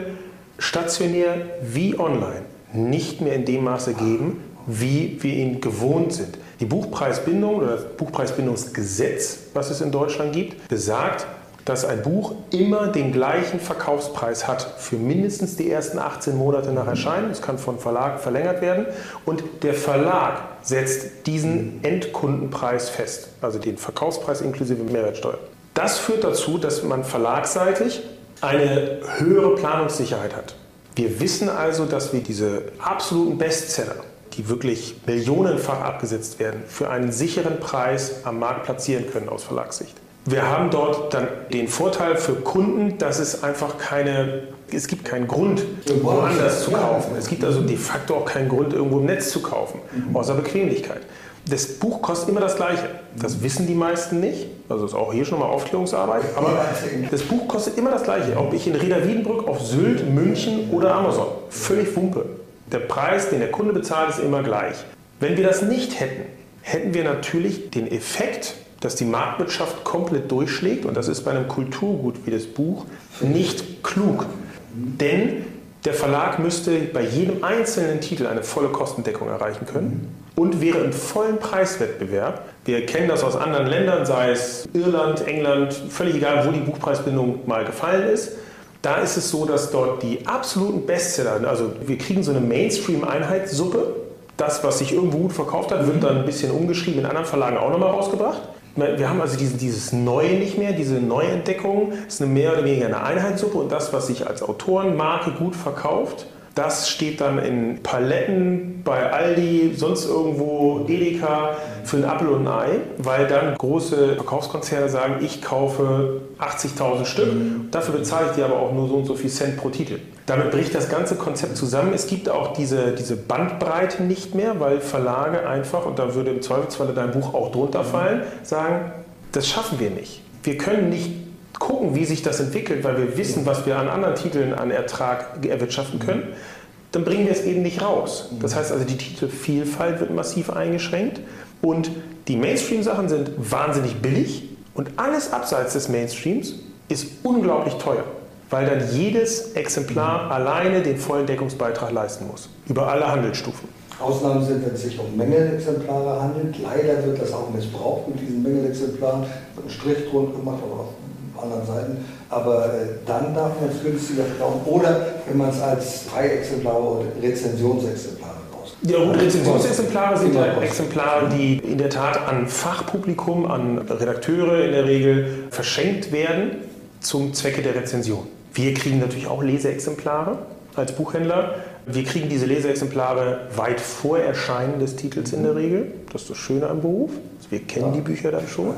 stationär wie online nicht mehr in dem Maße geben, wie wir ihn gewohnt sind. Die Buchpreisbindung oder das Buchpreisbindungsgesetz, was es in Deutschland gibt, besagt, dass ein Buch immer den gleichen Verkaufspreis hat für mindestens die ersten 18 Monate nach Erscheinen. Es kann von Verlag verlängert werden. Und der Verlag setzt diesen Endkundenpreis fest, also den Verkaufspreis inklusive Mehrwertsteuer. Das führt dazu, dass man verlagseitig eine höhere Planungssicherheit hat. Wir wissen also, dass wir diese absoluten Bestseller, die wirklich millionenfach abgesetzt werden, für einen sicheren Preis am Markt platzieren können aus Verlagssicht. Wir haben dort dann den Vorteil für Kunden, dass es einfach keine, es gibt keinen Grund, woanders zu kaufen. Es gibt also de facto auch keinen Grund, irgendwo im Netz zu kaufen, außer Bequemlichkeit. Das Buch kostet immer das Gleiche. Das wissen die meisten nicht. Also ist auch hier schon mal Aufklärungsarbeit. Aber das Buch kostet immer das Gleiche. Ob ich in Reda Wiedenbrück, auf Sylt, München oder Amazon. Völlig Wumpe. Der Preis, den der Kunde bezahlt, ist immer gleich. Wenn wir das nicht hätten, hätten wir natürlich den Effekt, dass die Marktwirtschaft komplett durchschlägt, und das ist bei einem Kulturgut wie das Buch nicht klug. Denn der Verlag müsste bei jedem einzelnen Titel eine volle Kostendeckung erreichen können und wäre im vollen Preiswettbewerb. Wir kennen das aus anderen Ländern, sei es Irland, England, völlig egal, wo die Buchpreisbindung mal gefallen ist. Da ist es so, dass dort die absoluten Bestseller, also wir kriegen so eine Mainstream-Einheitssuppe. Das, was sich irgendwo gut verkauft hat, wird dann ein bisschen umgeschrieben, in anderen Verlagen auch nochmal rausgebracht. Wir haben also diesen, dieses Neue nicht mehr, diese Neuentdeckung. Es ist eine mehr oder weniger eine Einheitssuppe und das, was sich als Autorenmarke gut verkauft, das steht dann in Paletten bei Aldi, sonst irgendwo Edeka für ein Apfel und ein Ei, weil dann große Verkaufskonzerne sagen, ich kaufe 80.000 Stück, mhm. dafür bezahle ich dir aber auch nur so und so viel Cent pro Titel. Damit bricht das ganze Konzept zusammen. Es gibt auch diese, diese Bandbreite nicht mehr, weil Verlage einfach, und da würde im Zweifelsfalle dein Buch auch drunter fallen, sagen, das schaffen wir nicht. Wir können nicht gucken, wie sich das entwickelt, weil wir wissen, was wir an anderen Titeln an Ertrag erwirtschaften können, dann bringen wir es eben nicht raus. Das heißt also, die Titelvielfalt wird massiv eingeschränkt. Und die Mainstream-Sachen sind wahnsinnig billig. Und alles abseits des Mainstreams ist unglaublich teuer, weil dann jedes Exemplar alleine den vollen Deckungsbeitrag leisten muss, über alle Handelsstufen. Ausnahmen sind, wenn es sich um Mängelexemplare handelt. Leider wird das auch missbraucht mit diesen Mängelexemplaren. Wird ein Strich drunter gemacht, aber auch anderen Seiten. Aber äh, dann darf man es günstiger verkaufen. Oder wenn man es als Freiexemplare oder Rezensionsexemplare. Ja gut, Rezensionsexemplare sind ja Exemplare, die in der Tat an Fachpublikum, an Redakteure in der Regel verschenkt werden zum Zwecke der Rezension. Wir kriegen natürlich auch Leseexemplare als Buchhändler. Wir kriegen diese Leseexemplare weit vor Erscheinen des Titels in der Regel. Das ist das Schöne am Beruf. Wir kennen die Bücher dann schon.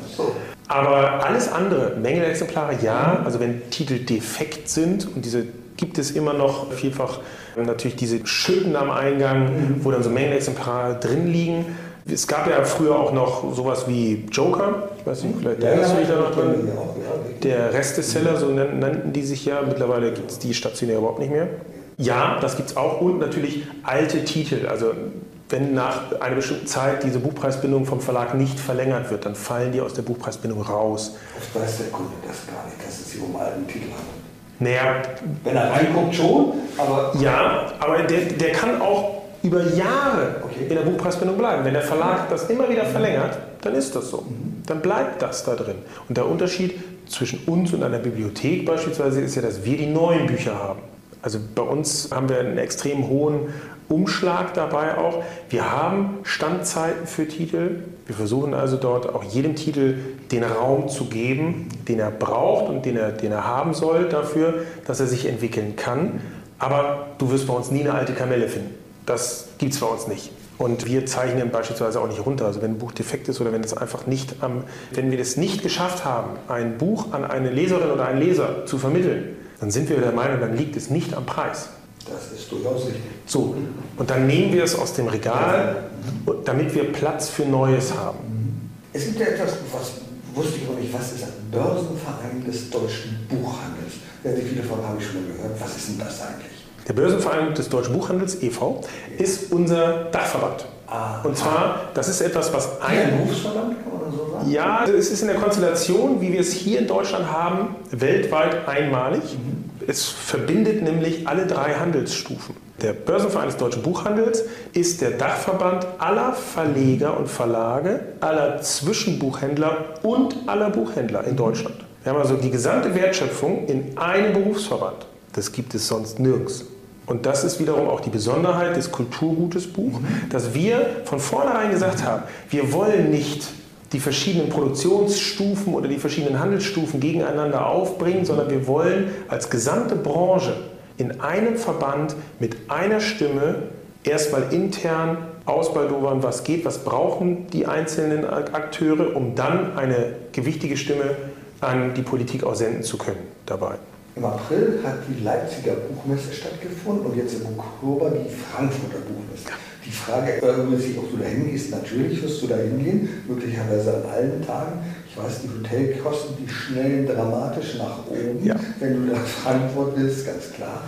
Aber alles andere, Mängelexemplare, ja. Also wenn Titel defekt sind und diese gibt es immer noch vielfach natürlich diese Schütten am Eingang, wo dann so Mängelexemplare drin liegen. Es gab ja früher auch noch sowas wie Joker, ich weiß nicht, vielleicht ja, erinnerst du dich da noch drin? Der Resteseller, so nannten die sich ja. Mittlerweile gibt es die stationär überhaupt nicht mehr. Ja, das gibt es auch. Und natürlich alte Titel. Also wenn nach einer bestimmten Zeit diese Buchpreisbindung vom Verlag nicht verlängert wird, dann fallen die aus der Buchpreisbindung raus. Oft weiß der Kunde das gar nicht, dass es sich um alten Titel handelt. Naja, wenn er reinguckt schon, aber... Ja, aber der, der kann auch über Jahre okay. in der Buchpreisbindung bleiben. Wenn der Verlag das immer wieder verlängert, dann ist das so. Mhm. Dann bleibt das da drin. Und der Unterschied zwischen uns und einer Bibliothek beispielsweise ist ja, dass wir die neuen Bücher haben. Also bei uns haben wir einen extrem hohen Umschlag dabei auch. Wir haben Standzeiten für Titel. Wir versuchen also dort auch jedem Titel den Raum zu geben, den er braucht und den er, den er haben soll dafür, dass er sich entwickeln kann. Aber du wirst bei uns nie eine alte Kamelle finden. Das gibt es bei uns nicht. Und wir zeichnen beispielsweise auch nicht runter. Also wenn ein Buch defekt ist oder wenn es einfach nicht am, wenn wir es nicht geschafft haben, ein Buch an eine Leserin oder einen Leser zu vermitteln, dann sind wir der Meinung, dann liegt es nicht am Preis. Das ist durchaus richtig. So, und dann nehmen wir es aus dem Regal, damit wir Platz für Neues haben. Es gibt ja etwas, was wusste ich noch nicht, was ist das? Börsenverein des deutschen Buchhandels. Ja, wie viele von habe ich schon mal gehört. Was ist denn das eigentlich? Der Börsenverein des Deutschen Buchhandels e.V. ist unser Dachverband. Ah, und zwar, das ist etwas, was ein. Ein Berufsverband, man so? Ja, es ist in der Konstellation, wie wir es hier in Deutschland haben, weltweit einmalig. Mhm. Es verbindet nämlich alle drei Handelsstufen. Der Börsenverein des deutschen Buchhandels ist der Dachverband aller Verleger und Verlage, aller Zwischenbuchhändler und aller Buchhändler in Deutschland. Wir haben also die gesamte Wertschöpfung in einem Berufsverband. Das gibt es sonst nirgends. Und das ist wiederum auch die Besonderheit des Kulturgutes Buch, dass wir von vornherein gesagt haben, wir wollen nicht die verschiedenen Produktionsstufen oder die verschiedenen Handelsstufen gegeneinander aufbringen, sondern wir wollen als gesamte Branche in einem Verband mit einer Stimme erstmal intern ausbaldowern, was geht, was brauchen die einzelnen Akteure, um dann eine gewichtige Stimme an die Politik auch senden zu können dabei. Im April hat die Leipziger Buchmesse stattgefunden und jetzt im Oktober die Frankfurter Buchmesse. Die Frage sich, ob du da hingehst. Natürlich wirst du da hingehen, möglicherweise an allen Tagen. Ich weiß, die Hotelkosten, die schnellen dramatisch nach oben, ja. wenn du nach Frankfurt bist, ganz klar.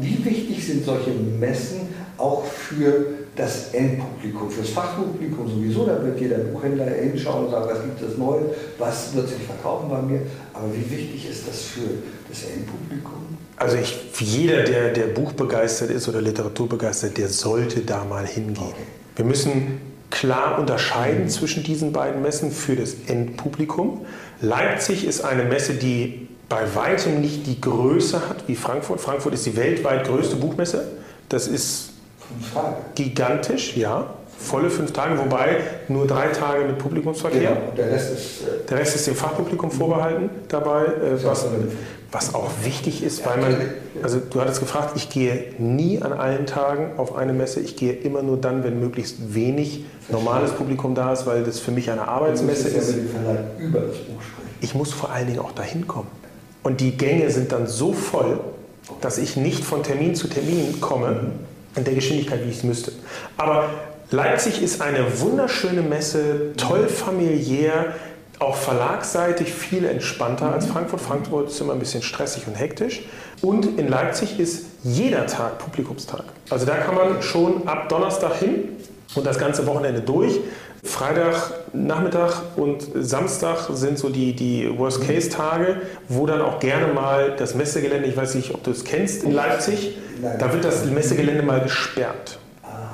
Wie wichtig sind solche Messen auch für das Endpublikum, fürs Fachpublikum sowieso, da wird jeder Buchhändler hinschauen und sagen, was gibt es Neues, was wird sich verkaufen bei mir. Aber wie wichtig ist das für das Endpublikum? Also ich, jeder, der, der buchbegeistert ist oder literaturbegeistert, der sollte da mal hingehen. Okay. Wir müssen klar unterscheiden mhm. zwischen diesen beiden Messen für das Endpublikum. Leipzig ist eine Messe, die bei weitem nicht die Größe hat wie Frankfurt. Frankfurt ist die weltweit größte Buchmesse. Das ist gigantisch, ja. Volle fünf Tage, wobei nur drei Tage mit Publikumsverkehr. Genau. Der, Rest ist, äh der Rest ist dem Fachpublikum vorbehalten dabei, äh, was, was auch wichtig ist, weil man, also du hattest gefragt, ich gehe nie an allen Tagen auf eine Messe, ich gehe immer nur dann, wenn möglichst wenig normales Publikum da ist, weil das für mich eine Arbeitsmesse ist. Ich muss vor allen Dingen auch dahin kommen. Und die Gänge sind dann so voll, dass ich nicht von Termin zu Termin komme in der Geschwindigkeit, wie ich es müsste. Aber Leipzig ist eine wunderschöne Messe, toll familiär, auch verlagsseitig viel entspannter als Frankfurt. Frankfurt ist immer ein bisschen stressig und hektisch. Und in Leipzig ist jeder Tag Publikumstag. Also da kann man schon ab Donnerstag hin und das ganze Wochenende durch. Freitag, Nachmittag und Samstag sind so die, die Worst-Case-Tage, wo dann auch gerne mal das Messegelände, ich weiß nicht, ob du es kennst, in Leipzig, da wird das Messegelände mal gesperrt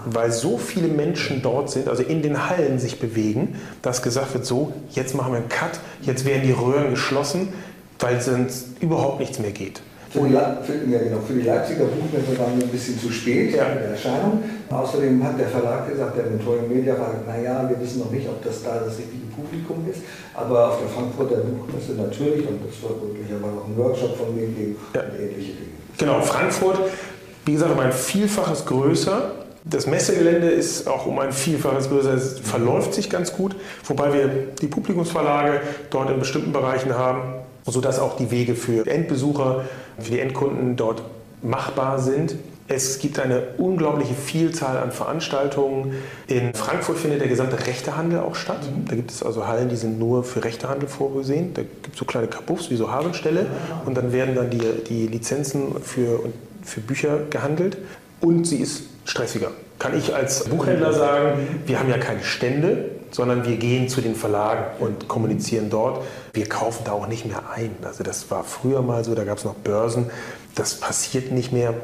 weil so viele Menschen dort sind, also in den Hallen sich bewegen, dass gesagt wird, so, jetzt machen wir einen Cut, jetzt werden die Röhren geschlossen, weil sonst überhaupt nichts mehr geht. Für die, für, ja, genau, für die Leipziger Buchmesse waren wir ein bisschen zu spät ja. in der Erscheinung. Außerdem hat der Verlag gesagt, der Mentoring Media Verlag, naja, wir wissen noch nicht, ob das da das richtige Publikum ist, aber auf der Frankfurter Buchmesse natürlich, und das wird möglicherweise auch ein Workshop von mir geben ja. und ähnliche Dinge. Genau, Frankfurt, wie gesagt, um ein Vielfaches größer das Messegelände ist auch um ein Vielfaches größer, es verläuft sich ganz gut, wobei wir die Publikumsverlage dort in bestimmten Bereichen haben, sodass auch die Wege für Endbesucher, für die Endkunden dort machbar sind. Es gibt eine unglaubliche Vielzahl an Veranstaltungen. In Frankfurt findet der gesamte Rechtehandel auch statt. Da gibt es also Hallen, die sind nur für Rechtehandel vorgesehen. Da gibt es so kleine Kapuffs wie so Habenstelle und dann werden dann die, die Lizenzen für für Bücher gehandelt und sie ist stressiger. Kann ich als Buchhändler sagen, wir haben ja keine Stände, sondern wir gehen zu den Verlagen und kommunizieren dort. Wir kaufen da auch nicht mehr ein. Also das war früher mal so, da gab es noch Börsen. Das passiert nicht mehr.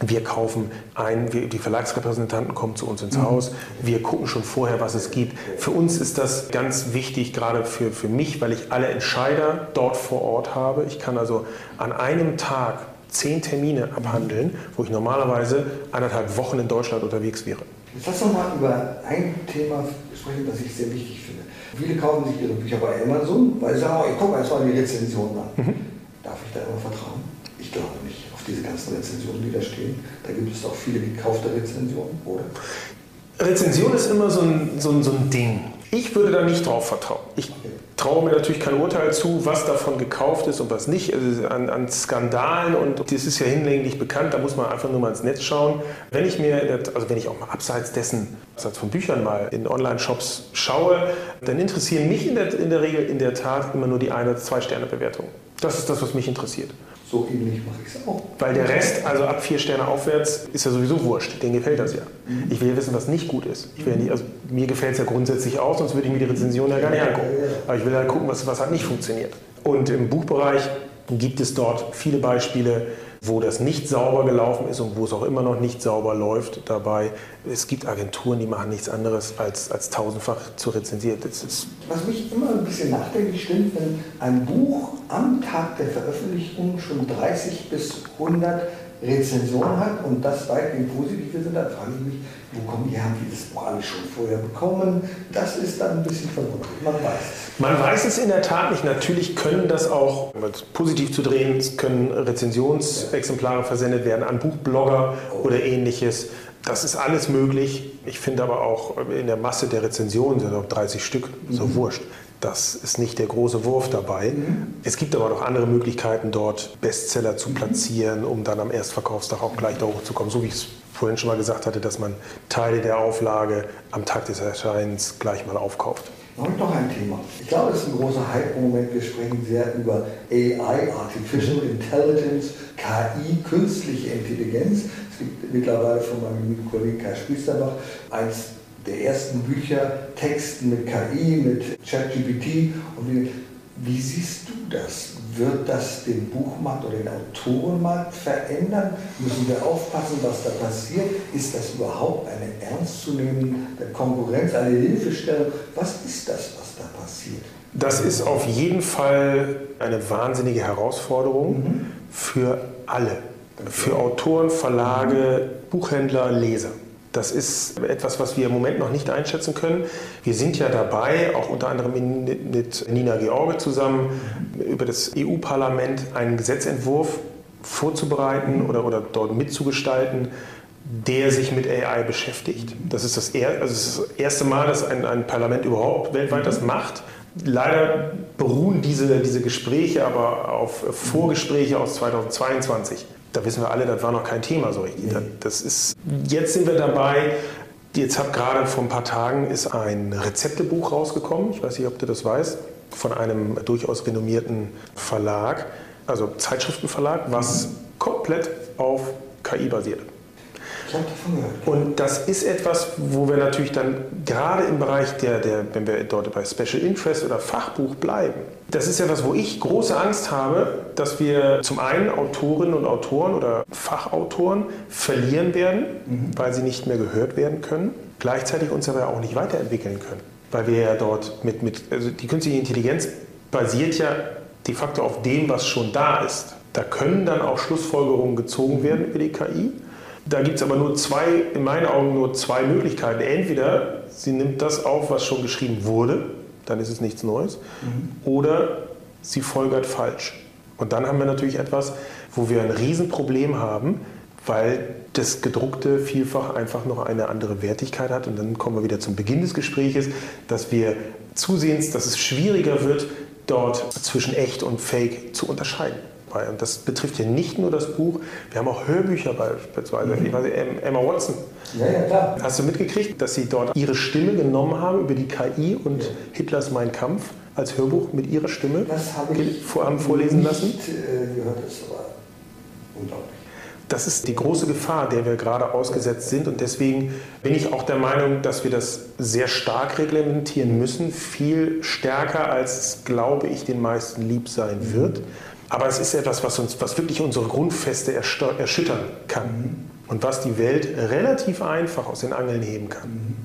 Wir kaufen ein, wir, die Verlagsrepräsentanten kommen zu uns ins mhm. Haus, wir gucken schon vorher, was es gibt. Für uns ist das ganz wichtig, gerade für, für mich, weil ich alle Entscheider dort vor Ort habe. Ich kann also an einem Tag zehn Termine abhandeln, wo ich normalerweise eineinhalb Wochen in Deutschland unterwegs wäre. Jetzt lass uns mal über ein Thema sprechen, das ich sehr wichtig finde. Viele kaufen sich ihre Bücher bei Amazon, weil sie sagen, oh, ich gucke erstmal die Rezensionen an. Mhm. Darf ich da immer vertrauen? Ich glaube nicht auf diese ganzen Rezensionen, die da stehen. Da gibt es doch viele gekaufte Rezensionen, oder? Rezension ist immer so ein, so ein, so ein Ding. Ich würde da nicht drauf vertrauen. Ich traue mir natürlich kein Urteil zu, was davon gekauft ist und was nicht. Also an, an, Skandalen und das ist ja hinlänglich bekannt, da muss man einfach nur mal ins Netz schauen. Wenn ich mir, also wenn ich auch mal abseits dessen, abseits von Büchern mal in Online-Shops schaue, dann interessieren mich in der, in der Regel in der Tat immer nur die eine, zwei Sterne Bewertung. Das ist das, was mich interessiert. So ähnlich mache ich es auch. Weil der Rest, also ab vier Sterne aufwärts, ist ja sowieso wurscht. Denen gefällt das ja. Mhm. Ich will ja wissen, was nicht gut ist. Ich will ja nicht, also mir gefällt es ja grundsätzlich auch, sonst würde ich mir die Rezension ja gar nicht angucken. Aber ich will halt gucken, was, was hat nicht funktioniert. Und im Buchbereich gibt es dort viele Beispiele, wo das nicht sauber gelaufen ist und wo es auch immer noch nicht sauber läuft dabei. Es gibt Agenturen, die machen nichts anderes als, als tausendfach zu rezensieren. Was mich immer ein bisschen nachdenklich stimmt, wenn ein Buch am Tag der Veröffentlichung schon 30 bis 100 Rezensionen hat und das weitgehend positive sind, dann frage ich mich, wo kommen die, haben die das alle schon vorher bekommen? Das ist dann ein bisschen verwundert. Man weiß es. Man weiß es in der Tat nicht. Natürlich können das auch, um es positiv zu drehen, können Rezensionsexemplare versendet werden an Buchblogger oder ähnliches. Das ist alles möglich. Ich finde aber auch in der Masse der Rezensionen sind auch 30 Stück so mhm. wurscht. Das ist nicht der große Wurf dabei. Mhm. Es gibt aber noch andere Möglichkeiten, dort Bestseller zu platzieren, um dann am Erstverkaufstag auch gleich da hochzukommen. So wie ich es vorhin schon mal gesagt hatte, dass man Teile der Auflage am Tag des Erscheinens gleich mal aufkauft. Und noch ein Thema. Ich glaube, das ist ein großer Hype im Moment. Wir sprechen sehr über AI, Artificial Intelligence, KI, künstliche Intelligenz. Es gibt mittlerweile von meinem Kollegen Kai Spießerbach eins der ersten Bücher, Texten mit KI, mit ChatGPT. Und wie, wie siehst du das? Wird das den Buchmarkt oder den Autorenmarkt verändern? Müssen wir aufpassen, was da passiert? Ist das überhaupt eine ernstzunehmende Konkurrenz, eine Hilfestellung? Was ist das, was da passiert? Das ist auf jeden Fall eine wahnsinnige Herausforderung mhm. für alle. Für Autoren, Verlage, Buchhändler, Leser. Das ist etwas, was wir im Moment noch nicht einschätzen können. Wir sind ja dabei, auch unter anderem mit Nina George zusammen, über das EU-Parlament einen Gesetzentwurf vorzubereiten oder, oder dort mitzugestalten, der sich mit AI beschäftigt. Das ist das, er, also das, das erste Mal, dass ein, ein Parlament überhaupt weltweit das macht. Leider beruhen diese, diese Gespräche aber auf Vorgespräche aus 2022 da wissen wir alle, das war noch kein Thema so richtig. Das ist, jetzt sind wir dabei. Jetzt habe gerade vor ein paar Tagen ist ein Rezeptebuch rausgekommen. Ich weiß nicht, ob du das weißt, von einem durchaus renommierten Verlag, also Zeitschriftenverlag, was komplett auf KI basiert. Ich habe davon gehört. Und das ist etwas, wo wir natürlich dann gerade im Bereich der, der, wenn wir dort bei Special Interest oder Fachbuch bleiben, das ist etwas, wo ich große Angst habe, dass wir zum einen Autorinnen und Autoren oder Fachautoren verlieren werden, mhm. weil sie nicht mehr gehört werden können, gleichzeitig uns aber auch nicht weiterentwickeln können. Weil wir ja dort mit, mit also die künstliche Intelligenz basiert ja de facto auf dem, was schon da ist. Da können dann auch Schlussfolgerungen gezogen werden über die KI. Da gibt es aber nur zwei, in meinen Augen nur zwei Möglichkeiten. Entweder sie nimmt das auf, was schon geschrieben wurde, dann ist es nichts Neues, mhm. oder sie folgert falsch. Und dann haben wir natürlich etwas, wo wir ein Riesenproblem haben, weil das Gedruckte vielfach einfach noch eine andere Wertigkeit hat. Und dann kommen wir wieder zum Beginn des Gespräches, dass wir zusehends, dass es schwieriger wird, dort zwischen echt und fake zu unterscheiden bei. Und das betrifft ja nicht nur das Buch, wir haben auch Hörbücher beispielsweise. Mhm. Ich weiß, Emma Watson. Ja, ja, klar. Hast du mitgekriegt, dass sie dort ihre Stimme genommen haben über die KI und ja. Hitlers Mein Kampf als Hörbuch mit ihrer Stimme das habe ich vor, haben vorlesen lassen? Nicht, äh, gehört, das war unglaublich. Das ist die große Gefahr, der wir gerade ausgesetzt sind. Und deswegen bin ich auch der Meinung, dass wir das sehr stark reglementieren müssen. Viel stärker, als, glaube ich, den meisten lieb sein wird. Aber es ist etwas, was, uns, was wirklich unsere Grundfeste erschüttern kann. Und was die Welt relativ einfach aus den Angeln heben kann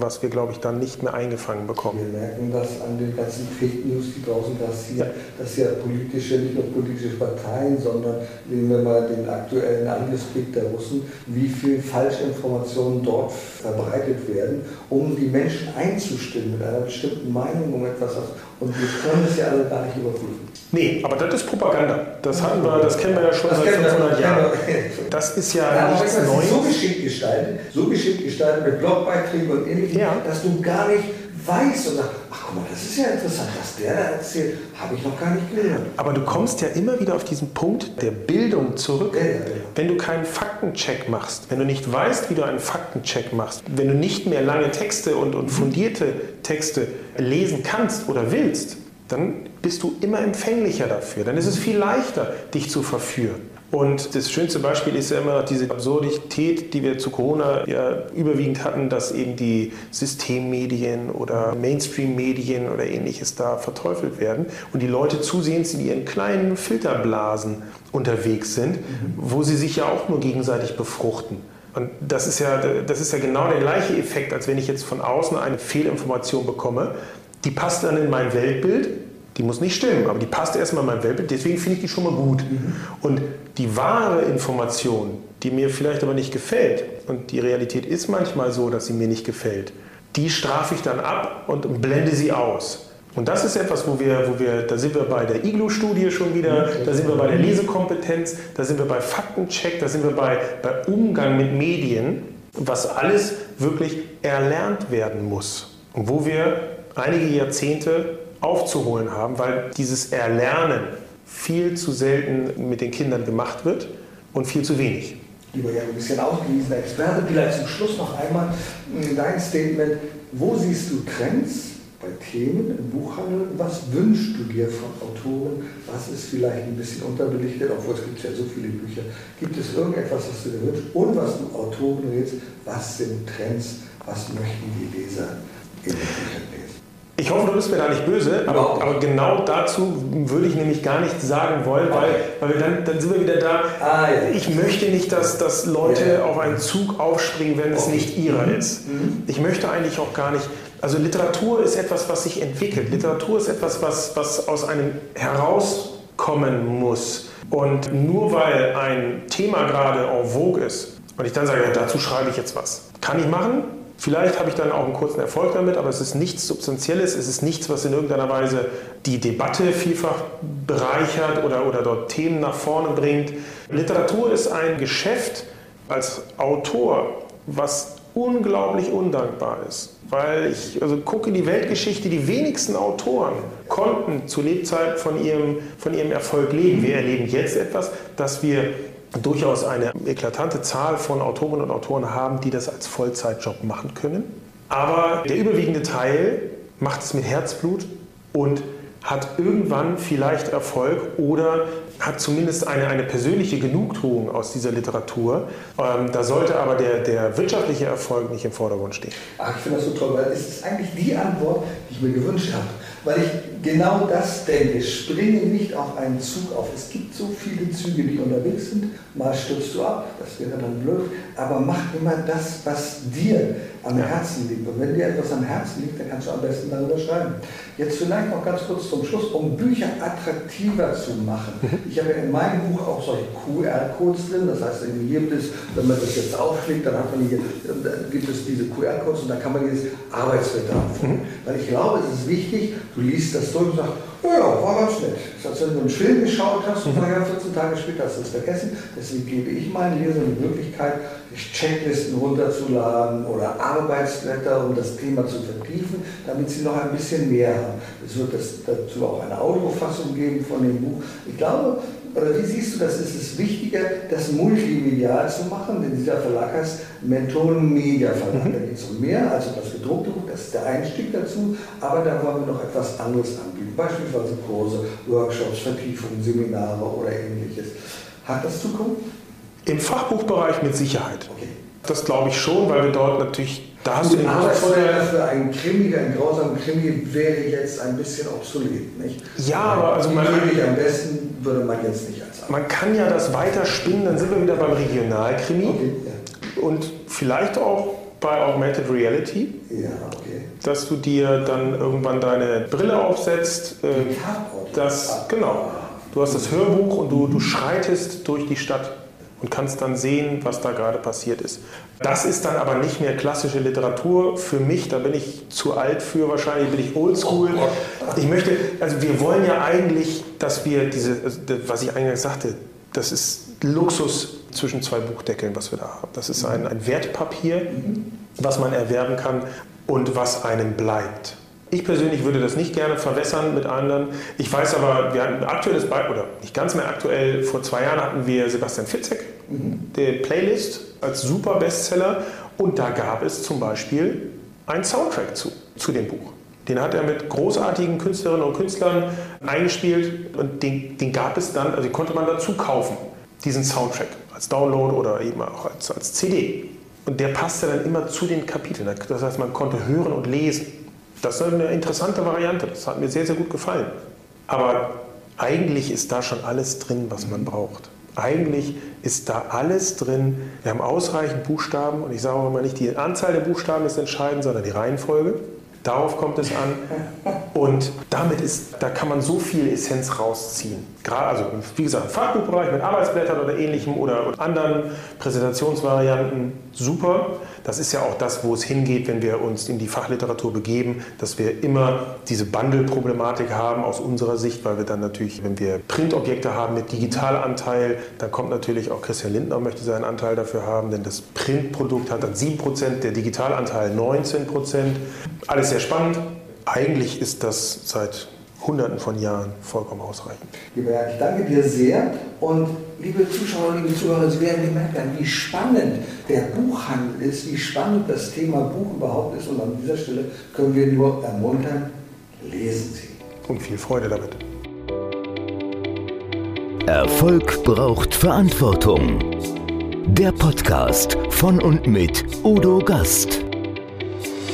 was wir, glaube ich, dann nicht mehr eingefangen bekommen. Wir merken das an den ganzen Fake News, die draußen passieren, ja. dass ja politische, nicht nur politische Parteien, sondern nehmen wir mal den aktuellen Angriffskrieg der Russen, wie viel Falschinformationen dort verbreitet werden, um die Menschen einzustimmen mit einer bestimmten Meinung um etwas. Und wir können es ja alle gar nicht überprüfen. Nee, aber das ist Propaganda. Das hatten wir, das kennen wir ja schon das seit 500 Jahren. Das ist ja, ja nichts Neues. So geschickt gestaltet, so geschickt gestaltet mit Blogbeiträgen und ähnlichem, ja. dass du gar nicht weißt und sagst, ach guck mal, das ist ja interessant, was der da erzählt, habe ich noch gar nicht gehört. Aber du kommst ja immer wieder auf diesen Punkt der Bildung zurück. Ja, ja, wenn du keinen Faktencheck machst, wenn du nicht weißt, wie du einen Faktencheck machst, wenn du nicht mehr lange Texte und, und fundierte Texte lesen kannst oder willst, dann bist du immer empfänglicher dafür. Dann ist es viel leichter, dich zu verführen. Und das schönste Beispiel ist ja immer noch diese Absurdität, die wir zu Corona ja überwiegend hatten, dass eben die Systemmedien oder Mainstream-Medien oder ähnliches da verteufelt werden und die Leute zusehends in ihren kleinen Filterblasen unterwegs sind, wo sie sich ja auch nur gegenseitig befruchten. Und das ist, ja, das ist ja genau der gleiche Effekt, als wenn ich jetzt von außen eine Fehlinformation bekomme. Die passt dann in mein Weltbild, die muss nicht stimmen, aber die passt erstmal in mein Weltbild, deswegen finde ich die schon mal gut. Mhm. Und die wahre Information, die mir vielleicht aber nicht gefällt, und die Realität ist manchmal so, dass sie mir nicht gefällt, die strafe ich dann ab und blende sie aus. Und das ist etwas, wo wir, wo wir, da sind wir bei der Iglu-Studie schon wieder, da sind wir bei der Lesekompetenz, da sind wir bei Faktencheck, da sind wir bei, bei Umgang mit Medien, was alles wirklich erlernt werden muss. Und wo wir einige Jahrzehnte aufzuholen haben, weil dieses Erlernen viel zu selten mit den Kindern gemacht wird und viel zu wenig. Lieber Jan, du bist ja ein ausgewiesener Experte. Vielleicht zum Schluss noch einmal dein Statement. Wo siehst du Trends bei Themen im Buchhandel? Was wünschst du dir von Autoren? Was ist vielleicht ein bisschen unterbelichtet, obwohl es gibt ja so viele Bücher. Gibt es irgendetwas, was du dir wünschst? Und was du Autoren rätst, was sind Trends? Was möchten die Leser in den Büchern lesen? Ich hoffe, du bist mir da nicht böse, aber, aber, genau dazu würde ich nämlich gar nichts sagen wollen, weil, weil wir dann, dann sind wir wieder da. Ah, ja. Ich möchte nicht, dass, dass Leute ja. auf einen Zug aufspringen, wenn es nicht ihrer mhm. ist. Mhm. Ich möchte eigentlich auch gar nicht. Also Literatur ist etwas, was sich entwickelt. Literatur ist etwas, was, was aus einem herauskommen muss. Und nur weil ein Thema gerade en vogue ist und ich dann sage, ja, dazu schreibe ich jetzt was, kann ich machen, Vielleicht habe ich dann auch einen kurzen Erfolg damit, aber es ist nichts Substanzielles, es ist nichts, was in irgendeiner Weise die Debatte vielfach bereichert oder, oder dort Themen nach vorne bringt. Literatur ist ein Geschäft als Autor, was unglaublich undankbar ist. Weil ich also gucke in die Weltgeschichte, die wenigsten Autoren konnten zu Lebzeiten von ihrem, von ihrem Erfolg leben. Wir erleben jetzt etwas, dass wir durchaus eine eklatante Zahl von Autorinnen und Autoren haben, die das als Vollzeitjob machen können. Aber der überwiegende Teil macht es mit Herzblut und hat irgendwann vielleicht Erfolg oder hat zumindest eine, eine persönliche Genugtuung aus dieser Literatur. Ähm, da sollte aber der, der wirtschaftliche Erfolg nicht im Vordergrund stehen. Ach, ich finde das so toll, weil es ist eigentlich die Antwort, die ich mir gewünscht habe. Weil ich genau das denke. Springe nicht auf einen Zug auf. Es gibt so viele Züge, die unterwegs sind. Mal stürzt du ab, das wäre dann blöd. Aber mach immer das, was dir am Herzen liegt. Und wenn dir etwas am Herzen liegt, dann kannst du am besten darüber schreiben. Jetzt vielleicht noch ganz kurz zum Schluss, um Bücher attraktiver zu machen. Mhm. Ich habe ja in meinem Buch auch solche QR-Codes drin. Das heißt, hier gibt es, wenn man das jetzt aufklickt, dann, hat man hier, dann gibt es diese QR-Codes und dann kann man dieses Arbeitsbedarf. Mhm. Weil ich glaube, es ist wichtig, du liest das durch und sagst, ja, war ganz nett. Das ist, als wenn du einen Film geschaut hast und mhm. 14 Tage später hast du es vergessen. Deswegen gebe ich meinen Lesern die Möglichkeit, Checklisten runterzuladen oder Arbeitsblätter, um das Thema zu vertiefen, damit sie noch ein bisschen mehr haben. Es wird das, dazu auch eine Audiofassung geben von dem Buch. Ich glaube, oder wie siehst du das? Ist es wichtiger, das multimedial zu machen? Denn dieser Verlag heißt Mentoren Media Verlag. Mhm. Da geht es um mehr als um das gedruckte Buch, das ist der Einstieg dazu, aber da wollen wir noch etwas anderes anbieten. Beispielsweise Kurse, Workshops, Vertiefungen, Seminare oder ähnliches. Hat das Zukunft? Im Fachbuchbereich mit Sicherheit. Okay. Das glaube ich schon, weil wir dort natürlich da hast du den Arbeitsfeuer für einen Krimi, einen grausamen Krimi wäre jetzt ein bisschen obsolet, nicht? Ja, aber also man am besten würde man jetzt nicht als Man kann ja das weiter spinnen, dann sind wir wieder beim Regionalkrimi okay, ja. und vielleicht auch bei Augmented Reality. Ja, okay. Dass du dir dann irgendwann deine Brille aufsetzt. Äh, das, genau. Du hast das Hörbuch und du, du schreitest durch die Stadt und kannst dann sehen, was da gerade passiert ist. Das ist dann aber nicht mehr klassische Literatur für mich, da bin ich zu alt für, wahrscheinlich bin ich oldschool. Ich möchte, also wir wollen ja eigentlich, dass wir diese, was ich eingangs sagte, das ist Luxus zwischen zwei Buchdeckeln, was wir da haben. Das ist ein, ein Wertpapier, was man erwerben kann und was einem bleibt. Ich persönlich würde das nicht gerne verwässern mit anderen. Ich weiß aber, wir hatten ein aktuelles Beispiel, oder nicht ganz mehr aktuell, vor zwei Jahren hatten wir Sebastian Fitzek. Der Playlist als super Bestseller. Und da gab es zum Beispiel einen Soundtrack zu, zu dem Buch. Den hat er mit großartigen Künstlerinnen und Künstlern eingespielt und den, den gab es dann, also den konnte man dazu kaufen, diesen Soundtrack als Download oder eben auch als, als CD. Und der passte dann immer zu den Kapiteln. Das heißt, man konnte hören und lesen. Das ist eine interessante Variante. Das hat mir sehr, sehr gut gefallen. Aber eigentlich ist da schon alles drin, was man braucht. Eigentlich ist da alles drin. Wir haben ausreichend Buchstaben und ich sage auch immer nicht, die Anzahl der Buchstaben ist entscheidend, sondern die Reihenfolge. Darauf kommt es an. Und damit ist, da kann man so viel Essenz rausziehen. Gerade, also wie gesagt, im Fachbuchbereich mit Arbeitsblättern oder ähnlichem oder anderen Präsentationsvarianten super. Das ist ja auch das, wo es hingeht, wenn wir uns in die Fachliteratur begeben, dass wir immer diese Bundle-Problematik haben aus unserer Sicht, weil wir dann natürlich, wenn wir Printobjekte haben mit Digitalanteil, dann kommt natürlich auch Christian Lindner möchte seinen Anteil dafür haben, denn das Printprodukt hat dann 7%, der Digitalanteil 19%. Alles sehr spannend. Eigentlich ist das seit Hunderten von Jahren vollkommen ausreichend. Lieber Herr, ich danke dir sehr und liebe Zuschauerinnen und Zuhörer, Sie werden gemerkt haben, wie spannend der Buchhandel ist, wie spannend das Thema Buch überhaupt ist und an dieser Stelle können wir nur ermuntern, lesen Sie. Und viel Freude damit. Erfolg braucht Verantwortung. Der Podcast von und mit Udo Gast.